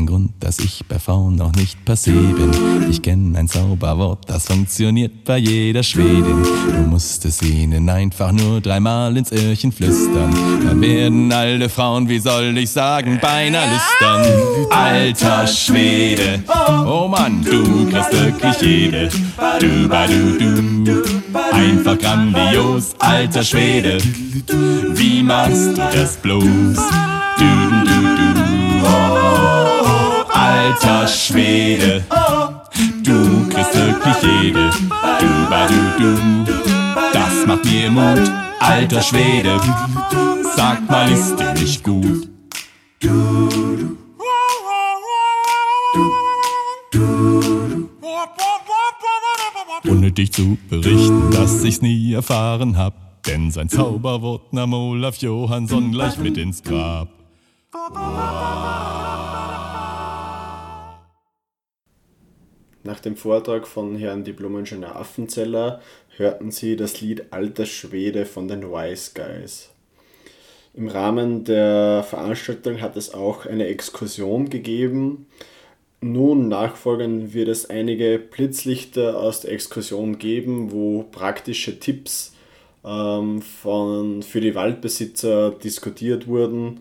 Er sprach, es gibt einen Grund, dass ich bei Frauen noch nicht passé bin. Ich kenn ein Zauberwort, das funktioniert bei jeder Schwedin. Du musst es ihnen einfach nur dreimal ins Öhrchen flüstern. Dann werden alle Frauen, wie soll ich sagen, beinahe lüstern. Alter Schwede, oh Mann, du kriegst wirklich jede. Du, ba, du, du. Einfach grandios, alter Schwede. Wie machst du das bloß? Alter Schwede, du kriegst wirklich jede. Du, du, du. Das macht mir Mut, alter Schwede. Sag mal, ist dir nicht gut? Unnötig zu berichten, dass ich's nie erfahren hab. Denn sein Zauberwort nahm Olaf Johansson gleich mit ins Grab. Nach dem Vortrag von Herrn Diplom-Ingenieur Affenzeller hörten Sie das Lied Alter Schwede von den Wise Guys. Im Rahmen der Veranstaltung hat es auch eine Exkursion gegeben. Nun nachfolgend wird es einige Blitzlichter aus der Exkursion geben, wo praktische Tipps ähm, von, für die Waldbesitzer diskutiert wurden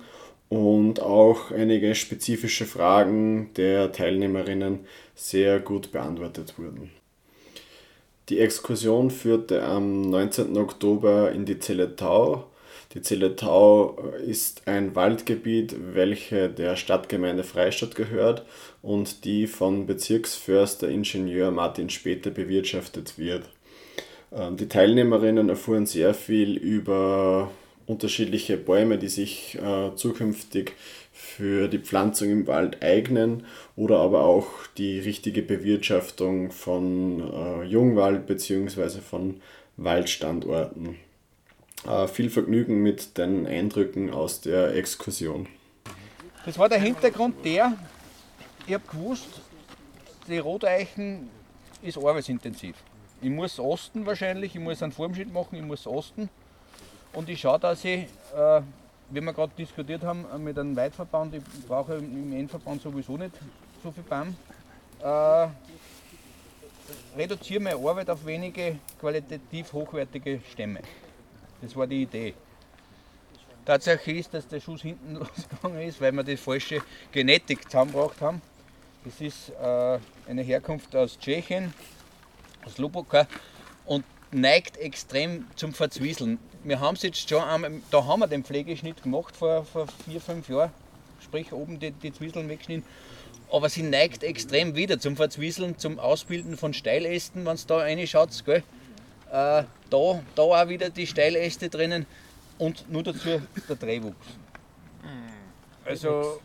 und auch einige spezifische Fragen der Teilnehmerinnen sehr gut beantwortet wurden. Die Exkursion führte am 19. Oktober in die Zelle Tau. Die Zelle Tau ist ein Waldgebiet, welche der Stadtgemeinde Freistadt gehört und die von Bezirksförster Ingenieur Martin Später bewirtschaftet wird. Ähm, Die Teilnehmerinnen erfuhren sehr viel über unterschiedliche Bäume, die sich äh, zukünftig für die Pflanzung im Wald eignen oder aber auch die richtige Bewirtschaftung von äh, Jungwald bzw. von Waldstandorten. Äh, viel Vergnügen mit den Eindrücken aus der Exkursion. Das war der Hintergrund der, ich habe gewusst, die Roteichen ist arbeitsintensiv. Ich muss osten wahrscheinlich, ich muss einen Formschritt machen, ich muss osten. Und ich schaue, dass ich, äh, wie wir gerade diskutiert haben, äh, mit einem Weitverband, ich brauche im Endverband sowieso nicht so viel BAM, äh, reduziere meine Arbeit auf wenige qualitativ hochwertige Stämme. Das war die Idee. Tatsache ist, dass der Schuss hinten losgegangen ist, weil wir die falsche Genetik zusammengebracht haben. Das ist äh, eine Herkunft aus Tschechien, aus Luboka und neigt extrem zum Verzwieseln. Wir haben es jetzt schon einmal, da haben wir den Pflegeschnitt gemacht vor, vor vier, fünf Jahren, sprich oben die, die Zwieseln weggeschnitten. Aber sie neigt extrem wieder zum Verzwieseln, zum Ausbilden von Steilästen, wenn es da reinschaut. Gell? Äh, da, da auch wieder die Steiläste drinnen und nur dazu der Drehwuchs. Also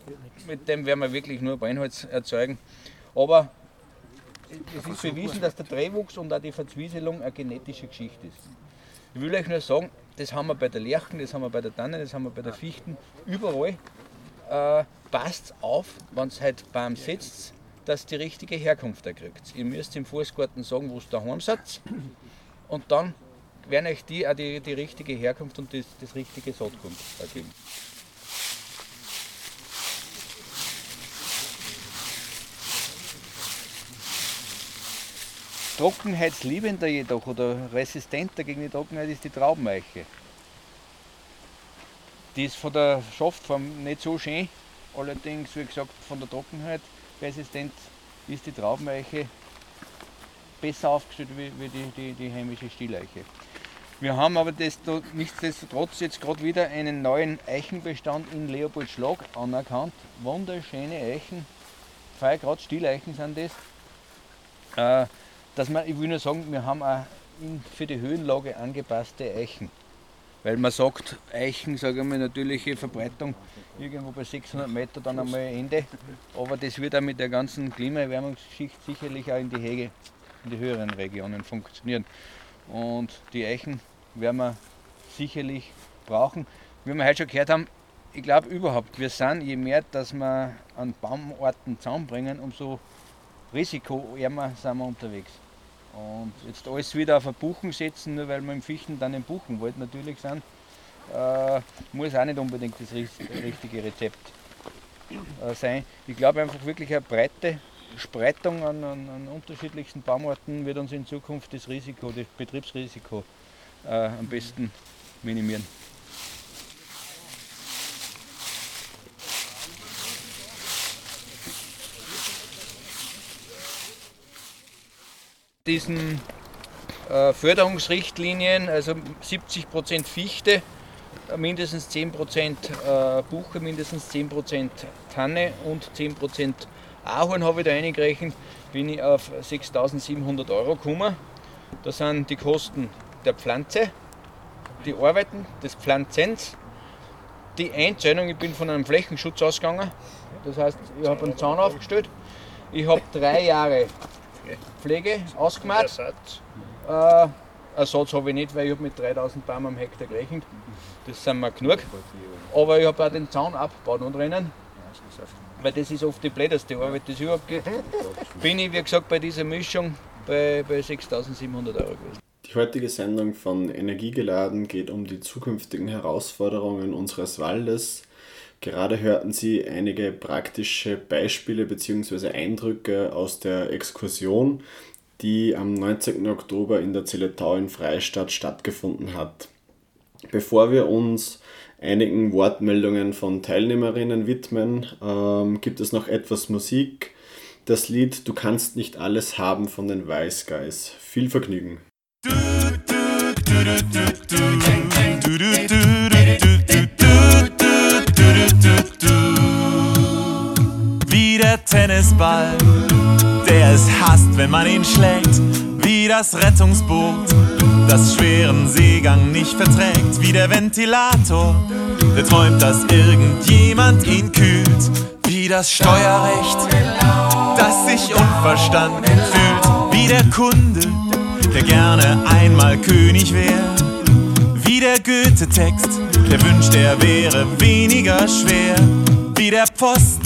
mit dem werden wir wirklich nur Brennholz erzeugen. Aber es ist bewiesen, dass der Drehwuchs und auch die Verzwieselung eine genetische Geschichte ist. Ich will euch nur sagen, das haben wir bei der Lerchen, das haben wir bei der Tanne, das haben wir bei der Fichten, überall. Äh, passt auf, wenn es halt beim setzt, dass die richtige Herkunft erkriegt. Ihr müsst im Fußgarten sagen, wo es daheim seid und dann werden euch die auch die, die richtige Herkunft und das, das richtige Saatgut ergeben. Trockenheitsliebender jedoch oder resistenter gegen die Trockenheit ist die Traubeneiche. Die ist von der Schaftform nicht so schön, allerdings, wie gesagt, von der Trockenheit resistent ist die Traubeneiche besser aufgestellt wie, wie die, die, die heimische Stieleiche. Wir haben aber da nichtsdestotrotz jetzt gerade wieder einen neuen Eichenbestand in Leopoldschlag anerkannt. Wunderschöne Eichen, 2 Grad Stieleichen sind das. Äh, dass man, ich will nur sagen, wir haben auch für die Höhenlage angepasste Eichen. Weil man sagt, Eichen, sage ich mal, natürliche Verbreitung irgendwo bei 600 Meter dann einmal Ende. Aber das wird auch mit der ganzen Klimaerwärmungsschicht sicherlich auch in die Hege, in die höheren Regionen funktionieren. Und die Eichen werden wir sicherlich brauchen. Wie wir heute schon gehört haben, ich glaube überhaupt, wir sind, je mehr, dass wir an Baumarten zusammenbringen, umso risikoärmer sind wir unterwegs. Und jetzt alles wieder auf ein Buchen setzen, nur weil wir im Fichten dann im Buchenwald natürlich sind, äh, muss auch nicht unbedingt das richtige Rezept äh, sein. Ich glaube einfach wirklich eine breite Spreitung an, an, an, unterschiedlichsten Baumarten wird uns in Zukunft das Risiko, das Betriebsrisiko äh, am besten minimieren. Diesen äh, Förderungsrichtlinien, also 70% Fichte, mindestens 10% äh, Buche, mindestens 10% Tanne und 10% Ahorn habe ich da eingerechnet, bin ich auf 6.700 Euro gekommen. Da sind die Kosten der Pflanze, die Arbeiten des Pflanzens, die Einzahlung, ich bin von einem Flächenschutz ausgegangen, das heißt, ich habe einen Zaun aufgestellt, ich habe drei Jahre Pflege ausgemacht. Äh, Ersatz habe ich nicht, weil ich habe mit 3000 Bäumen am Hektar gerechnet. Das sind mir genug. Aber ich habe auch den Zaun abgebaut und rennen. Weil das ist oft die blödeste Arbeit, die es überhaupt gibt. Bin ich, wie gesagt, bei dieser Mischung bei, bei 6700 Euro gewesen. Die heutige Sendung von Energiegeladen geht um die zukünftigen Herausforderungen unseres Waldes. Gerade hörten Sie einige praktische Beispiele bzw. Eindrücke aus der Exkursion, die am 19. Oktober in der Zilletau in Freistadt stattgefunden hat. Bevor wir uns einigen Wortmeldungen von Teilnehmerinnen widmen, ähm, gibt es noch etwas Musik. Das Lied Du kannst nicht alles haben von den Wise Guys. Viel Vergnügen. Wie der Tennisball, der es hasst, wenn man ihn schlägt. Wie das Rettungsboot, das schweren Seegang nicht verträgt. Wie der Ventilator, der träumt, dass irgendjemand ihn kühlt. Wie das Steuerrecht, das sich unverstanden fühlt. Wie der Kunde, der gerne einmal König wäre. Wie der Goethe-Text, der wünscht, er wäre weniger schwer. Wie der Pfosten,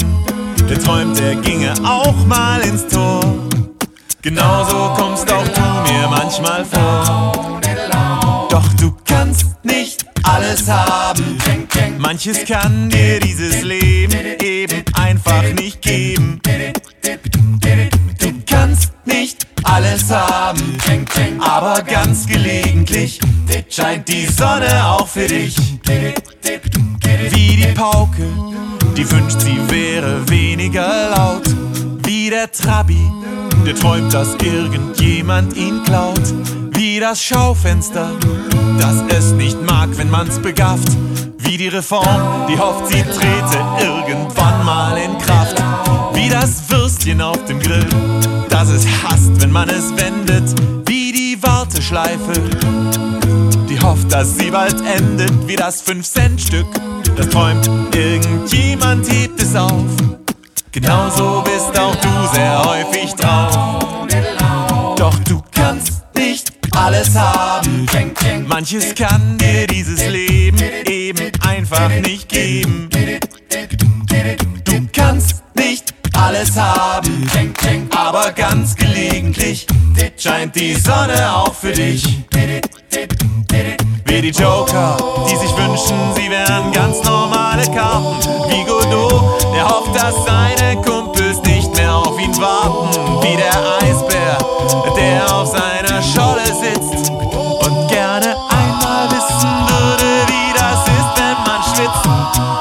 der träumt, er ginge auch mal ins Tor. Genauso kommst auch du mir manchmal vor. Doch du kannst nicht alles haben. Manches kann dir dieses Leben eben einfach nicht geben. Du kannst nicht alles haben, aber ganz gelegentlich scheint die Sonne auch für dich. Wie die Pauke, die wünscht, sie wäre weniger laut. Wie der Trabi, der träumt, dass irgendjemand ihn klaut. Wie das Schaufenster, das es nicht mag, wenn man's begafft. Wie die Reform, die hofft, sie trete irgendwann mal in Kraft. Wie das Würstchen auf dem Grill, das es hasst, wenn man es wendet. Wie die Warteschleife, hofft, dass sie bald endet. Wie das 5-Cent-Stück, das träumt, irgendjemand hebt es auf. Genauso bist auch du sehr häufig drauf. Doch du kannst nicht alles haben. Manches kann dir dieses Leben eben einfach nicht geben. Du kannst nicht alles haben, aber ganz gelegentlich scheint die Sonne auch für dich. Wie die Joker, die sich wünschen, sie wären ganz normale Karten. Wie Godot, der hofft, dass seine Kumpels nicht mehr auf ihn warten. Wie der Eisbär, der auf seiner Scholle sitzt und gerne einmal wissen würde, wie das ist, wenn man schwitzt.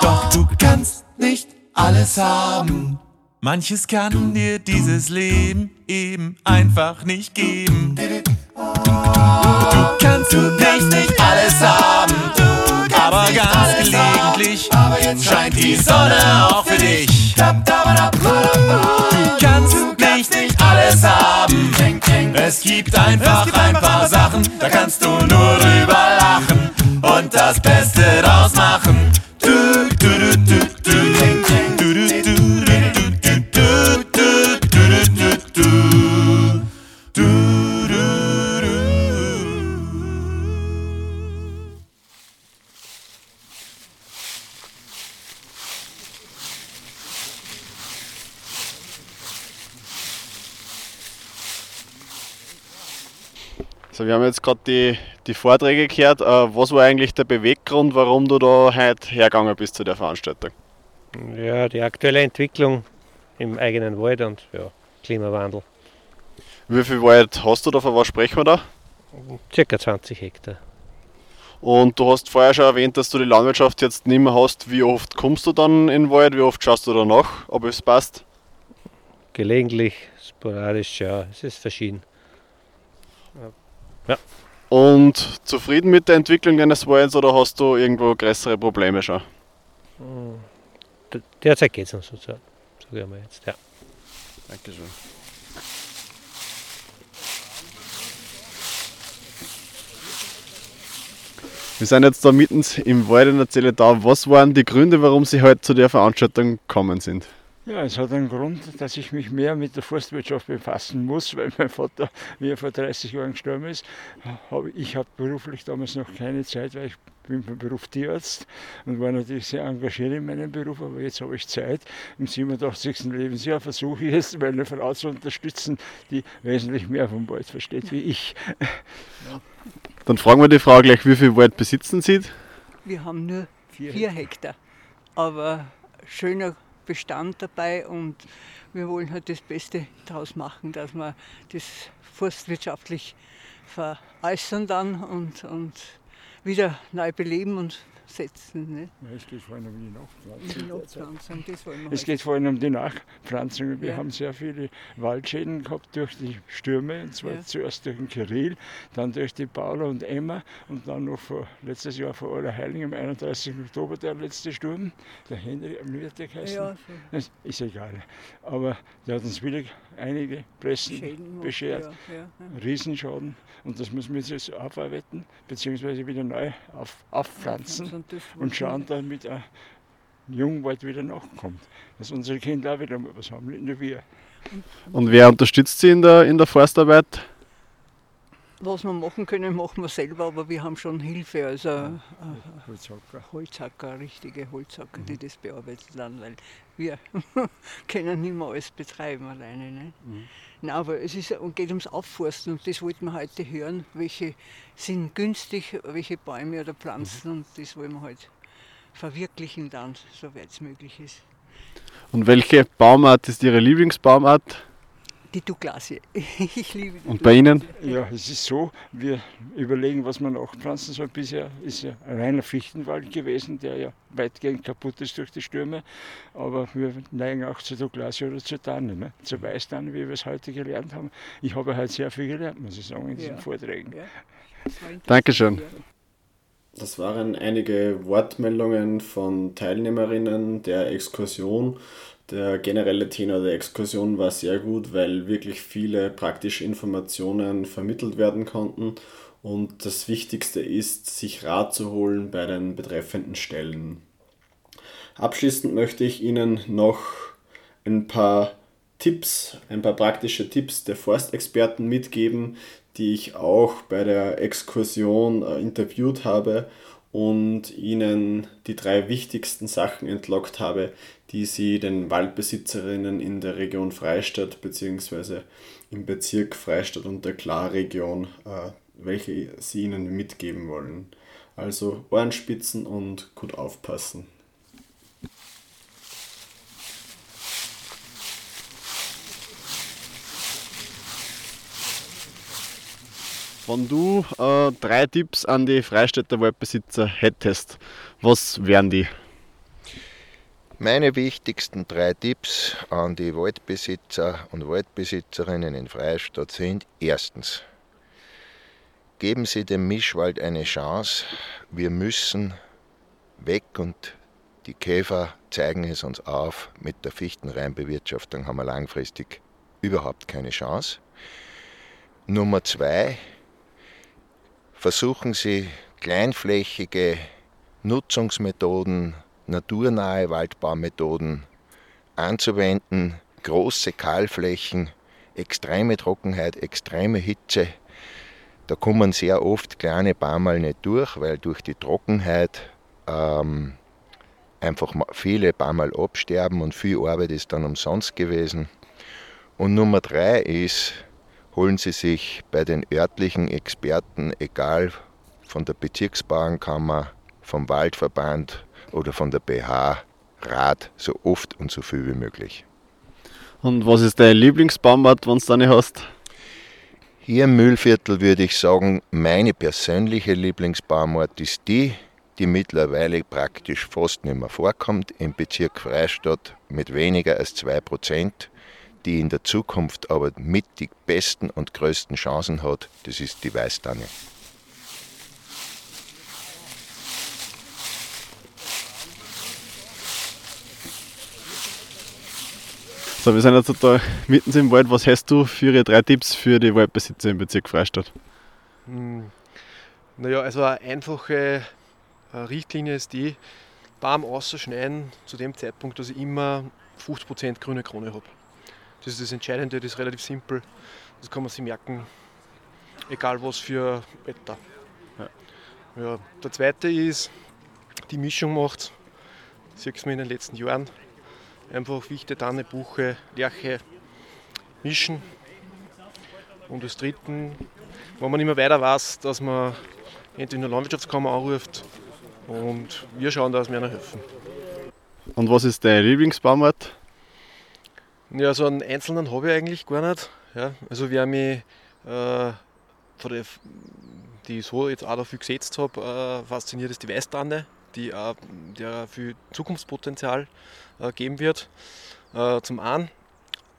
Doch du kannst nicht alles haben. Manches kann dir dieses Leben eben einfach nicht geben. Du kannst du kannst nicht alles haben, aber ganz gelegentlich scheint die Sonne auch für dich. Du kannst nicht alles haben, es gibt einfach ein paar Sachen, da kannst du nur drüber lachen. Und das Beste draus machen. So, wir haben jetzt gerade die, die Vorträge gehört. Äh, was war eigentlich der Beweggrund, warum du da heute hergegangen bist zu der Veranstaltung? Ja, die aktuelle Entwicklung im eigenen Wald und ja, Klimawandel. Wie viel Wald hast du da? Von was sprechen wir da? Circa 20 Hektar. Und du hast vorher schon erwähnt, dass du die Landwirtschaft jetzt nicht mehr hast. Wie oft kommst du dann in den Wald? Wie oft schaust du da nach, ob es passt? Gelegentlich, sporadisch, ja, es ist verschieden. Ja. Und zufrieden mit der Entwicklung deines Walds oder hast du irgendwo größere Probleme schon? D- Derzeit geht es uns so, sagen wir mal jetzt. Ja. Dankeschön. Wir sind jetzt da mitten im Wald und erzähle da, was waren die Gründe, warum Sie heute zu der Veranstaltung gekommen sind? Ja, es hat einen Grund, dass ich mich mehr mit der Forstwirtschaft befassen muss, weil mein Vater, wie er vor 30 Jahren gestorben ist, ich habe beruflich damals noch keine Zeit, weil ich bin vom Beruf Tierarzt und war natürlich sehr engagiert in meinem Beruf, aber jetzt habe ich Zeit. Im 87. Lebensjahr versuche ich es, meine Frau zu unterstützen, die wesentlich mehr vom Wald versteht wie ich. Dann fragen wir die Frau gleich, wie viel Wald besitzen Sie? Wir haben nur Vier vier, Hektar. Aber schöner Bestand dabei und wir wollen halt das Beste daraus machen, dass wir das forstwirtschaftlich veräußern dann und, und wieder neu beleben und setzen. Ne? Ja, es geht vor allem um die Die Nachpflanzung. Nachpflanzung, das wollen wir Es geht vor allem um die Nachpflanzung. Wir Ja. haben sehr viele Waldschäden gehabt durch die Stürme, und zwar Ja. zuerst durch den Kirill, dann durch die Paula und Emma und dann noch vor, letztes Jahr vor Allerheiligen, am 31. Oktober der letzte Sturm, der Henry am Nürtek heißt. Ja. Das ist egal. Aber der hat uns wieder einige Pressen Schäden beschert. ja, ja, ja. Riesenschaden. Und das müssen wir jetzt aufarbeiten, beziehungsweise wieder neu auf, aufpflanzen und schauen, damit ein Jungwald wieder nachkommt. Dass unsere Kinder auch wieder mal was haben, nicht nur wir. Und wer unterstützt Sie in der, in der Forstarbeit? Was wir machen können, machen wir selber, aber wir haben schon Hilfe, also äh, Holzhacker. Holzhacker, richtige Holzhacker, die das bearbeitet haben, weil wir können nicht mehr alles betreiben alleine. Ne? Nein, aber es ist, und geht ums Aufforsten und das wollten wir heute hören, welche sind günstig, welche Bäume oder Pflanzen und das wollen wir halt verwirklichen dann, soweit es möglich ist. Und welche Baumart ist Ihre Lieblingsbaumart? Die Douglasie. Ich liebe die Und bei Ihnen? Ja, es ist so, wir überlegen, was man nachpflanzen soll. Bisher ist ja ein reiner Fichtenwald gewesen, der ja weitgehend kaputt ist durch die Stürme. Aber wir neigen auch zur Douglasie oder zur Tanne, ne? zur Weißtanne, wie wir es heute gelernt haben. Ich habe halt sehr viel gelernt, muss ich sagen, in diesen Ja. Vorträgen. Ja. Dankeschön. Das waren einige Wortmeldungen von Teilnehmerinnen der Exkursion. Der generelle Tenor der Exkursion war sehr gut, weil wirklich viele praktische Informationen vermittelt werden konnten. Und das Wichtigste ist, sich Rat zu holen bei den betreffenden Stellen. Abschließend möchte ich Ihnen noch ein paar Tipps, ein paar praktische Tipps der Forstexperten mitgeben, die ich auch bei der Exkursion äh, interviewt habe und Ihnen die drei wichtigsten Sachen entlockt habe, die Sie den Waldbesitzerinnen in der Region Freistadt bzw. im Bezirk Freistadt und der Klarregion, äh, welche Sie Ihnen mitgeben wollen. Also Ohrenspitzen und gut aufpassen. Wenn du äh, drei Tipps an die Freistädter Waldbesitzer hättest, was wären die? Meine wichtigsten drei Tipps an die Waldbesitzer und Waldbesitzerinnen in Freistadt sind erstens, geben Sie dem Mischwald eine Chance. Wir müssen weg und die Käfer zeigen es uns auf. Mit der Fichtenreinbewirtschaftung haben wir langfristig überhaupt keine Chance. Nummer zwei, versuchen Sie kleinflächige Nutzungsmethoden, naturnahe Waldbaumethoden anzuwenden, große Kahlflächen, extreme Trockenheit, extreme Hitze. Da kommen sehr oft kleine Baumal nicht durch, weil durch die Trockenheit ähm, einfach viele Baumal absterben und viel Arbeit ist dann umsonst gewesen. Und Nummer drei ist, holen Sie sich bei den örtlichen Experten, egal von der Bezirksbauernkammer, vom Waldverband oder von der BH, Rat so oft und so viel wie möglich. Und was ist dein Lieblingsbaumart, wenn du nicht hast? Hier im Mühlviertel würde ich sagen, meine persönliche Lieblingsbaumart ist die, die mittlerweile praktisch fast nicht mehr vorkommt, im Bezirk Freistadt mit weniger als 2%, die in der Zukunft aber mit die besten und größten Chancen hat, das ist die Weißtanne. So, wir sind jetzt total mitten im Wald. Was hast du für Ihre drei Tipps für die Waldbesitzer im Bezirk Freistadt? Hm. Naja, also eine einfache äh, Richtlinie ist die, Baum auszuschneiden zu dem Zeitpunkt, dass ich immer 50% grüne Krone habe. Das ist das Entscheidende, das ist relativ simpel. Das kann man sich merken, egal was für Wetter. Ja. ja der zweite ist, die Mischung macht, sieht man in den letzten Jahren, einfach Fichte, Tanne, Buche, Lerche mischen. Und das dritte, wenn man immer weiter weiß, dass man entweder in der Landwirtschaftskammer anruft und wir schauen, dass wir ihnen helfen. Und was ist dein Lieblingsbaumart? Ja, so einen einzelnen habe ich eigentlich gar nicht. Ja, also wer mich äh, von der, die ich so jetzt auch dafür gesetzt habe, äh, fasziniert ist die Weißtanne, die auch der viel Zukunftspotenzial äh, geben wird. Äh, zum einen.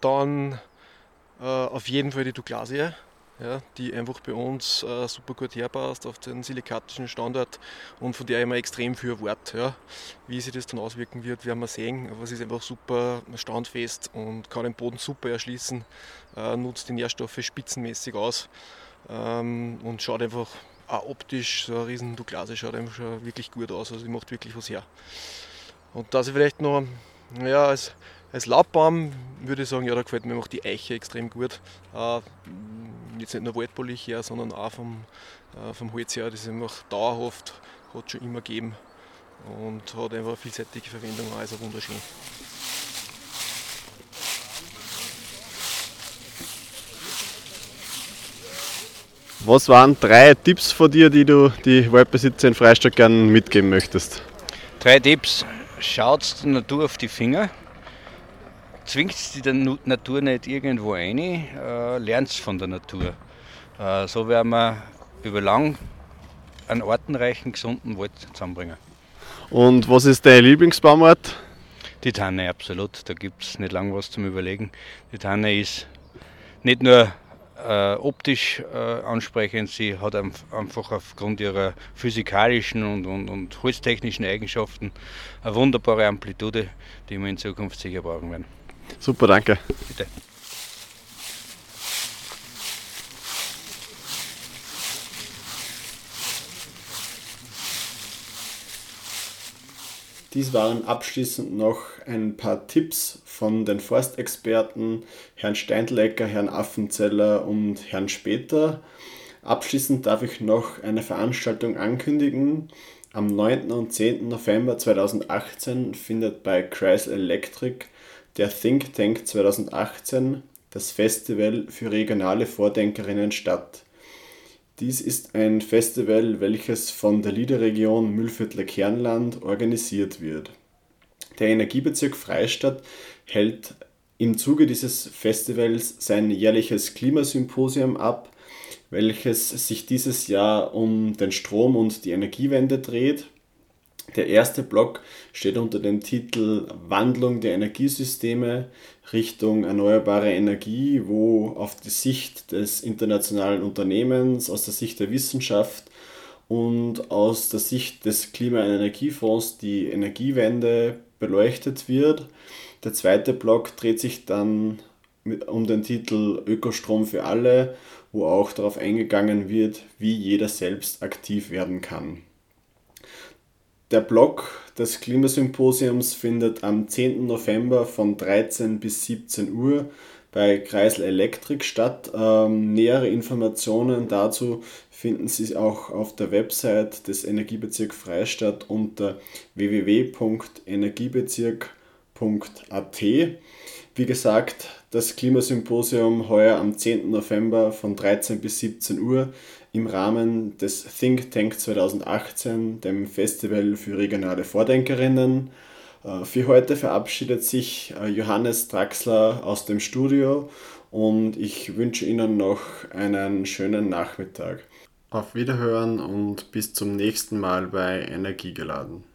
Dann äh, auf jeden Fall die Douglasie ja, die einfach bei uns äh, super gut herpasst auf den silikatischen Standard und von der immer extrem für Wort. Ja. Wie sich das dann auswirken wird, werden wir sehen. Aber es ist einfach super standfest und kann den Boden super erschließen, äh, nutzt die Nährstoffe spitzenmäßig aus ähm, und schaut einfach auch optisch, so eine riesen Douglase schaut einfach schon wirklich gut aus, also die macht wirklich was her. Und dass ich vielleicht noch ja, als, als Laubbaum würde ich sagen, ja, da gefällt mir auch die Eiche extrem gut. Äh, jetzt nicht nur waldbaulich her, sondern auch vom, äh, vom Holz her. Das ist einfach dauerhaft, hat schon immer gegeben und hat einfach vielseitige Verwendung, also wunderschön. Was waren drei Tipps von dir, die du die Waldbesitzer in Freistadt gerne mitgeben möchtest? Drei Tipps. Schaut der Natur auf die Finger zwingt die der Natur nicht irgendwo ein, äh, lernt von der Natur. Äh, so werden wir über lang einen artenreichen, gesunden Wald zusammenbringen. Und was ist dein Lieblingsbaumart? Die Tanne, absolut. Da gibt es nicht lange was zum Überlegen. Die Tanne ist nicht nur äh, optisch äh, ansprechend, sie hat einfach aufgrund ihrer physikalischen und, und, und holztechnischen Eigenschaften eine wunderbare Amplitude, die wir in Zukunft sicher brauchen werden. Super, danke. Bitte. Dies waren abschließend noch ein paar Tipps von den Forstexperten Herrn Steindlecker, Herrn Affenzeller und Herrn Später. Abschließend darf ich noch eine Veranstaltung ankündigen. Am 9. und 10. November 2018 findet bei Chrysler Electric der Think Tank 2018, das Festival für regionale Vordenkerinnen statt. Dies ist ein Festival, welches von der Liederregion Mühlviertler Kernland organisiert wird. Der Energiebezirk Freistadt hält im Zuge dieses Festivals sein jährliches Klimasymposium ab, welches sich dieses Jahr um den Strom und die Energiewende dreht. Der erste Block steht unter dem Titel Wandlung der Energiesysteme Richtung erneuerbare Energie, wo auf die Sicht des internationalen Unternehmens, aus der Sicht der Wissenschaft und aus der Sicht des Klima- und Energiefonds die Energiewende beleuchtet wird. Der zweite Block dreht sich dann um den Titel Ökostrom für alle, wo auch darauf eingegangen wird, wie jeder selbst aktiv werden kann. Der Block des Klimasymposiums findet am 10. November von 13 bis 17 Uhr bei Kreisel Elektrik statt. Ähm, nähere Informationen dazu finden Sie auch auf der Website des Energiebezirk Freistadt unter www.energiebezirk.at. Wie gesagt, das Klimasymposium heuer am 10. November von 13 bis 17 Uhr im Rahmen des Think Tank 2018, dem Festival für regionale Vordenkerinnen. Äh, für heute verabschiedet sich äh, Johannes Draxler aus dem Studio und ich wünsche Ihnen noch einen schönen Nachmittag. Auf Wiederhören und bis zum nächsten Mal bei Energiegeladen.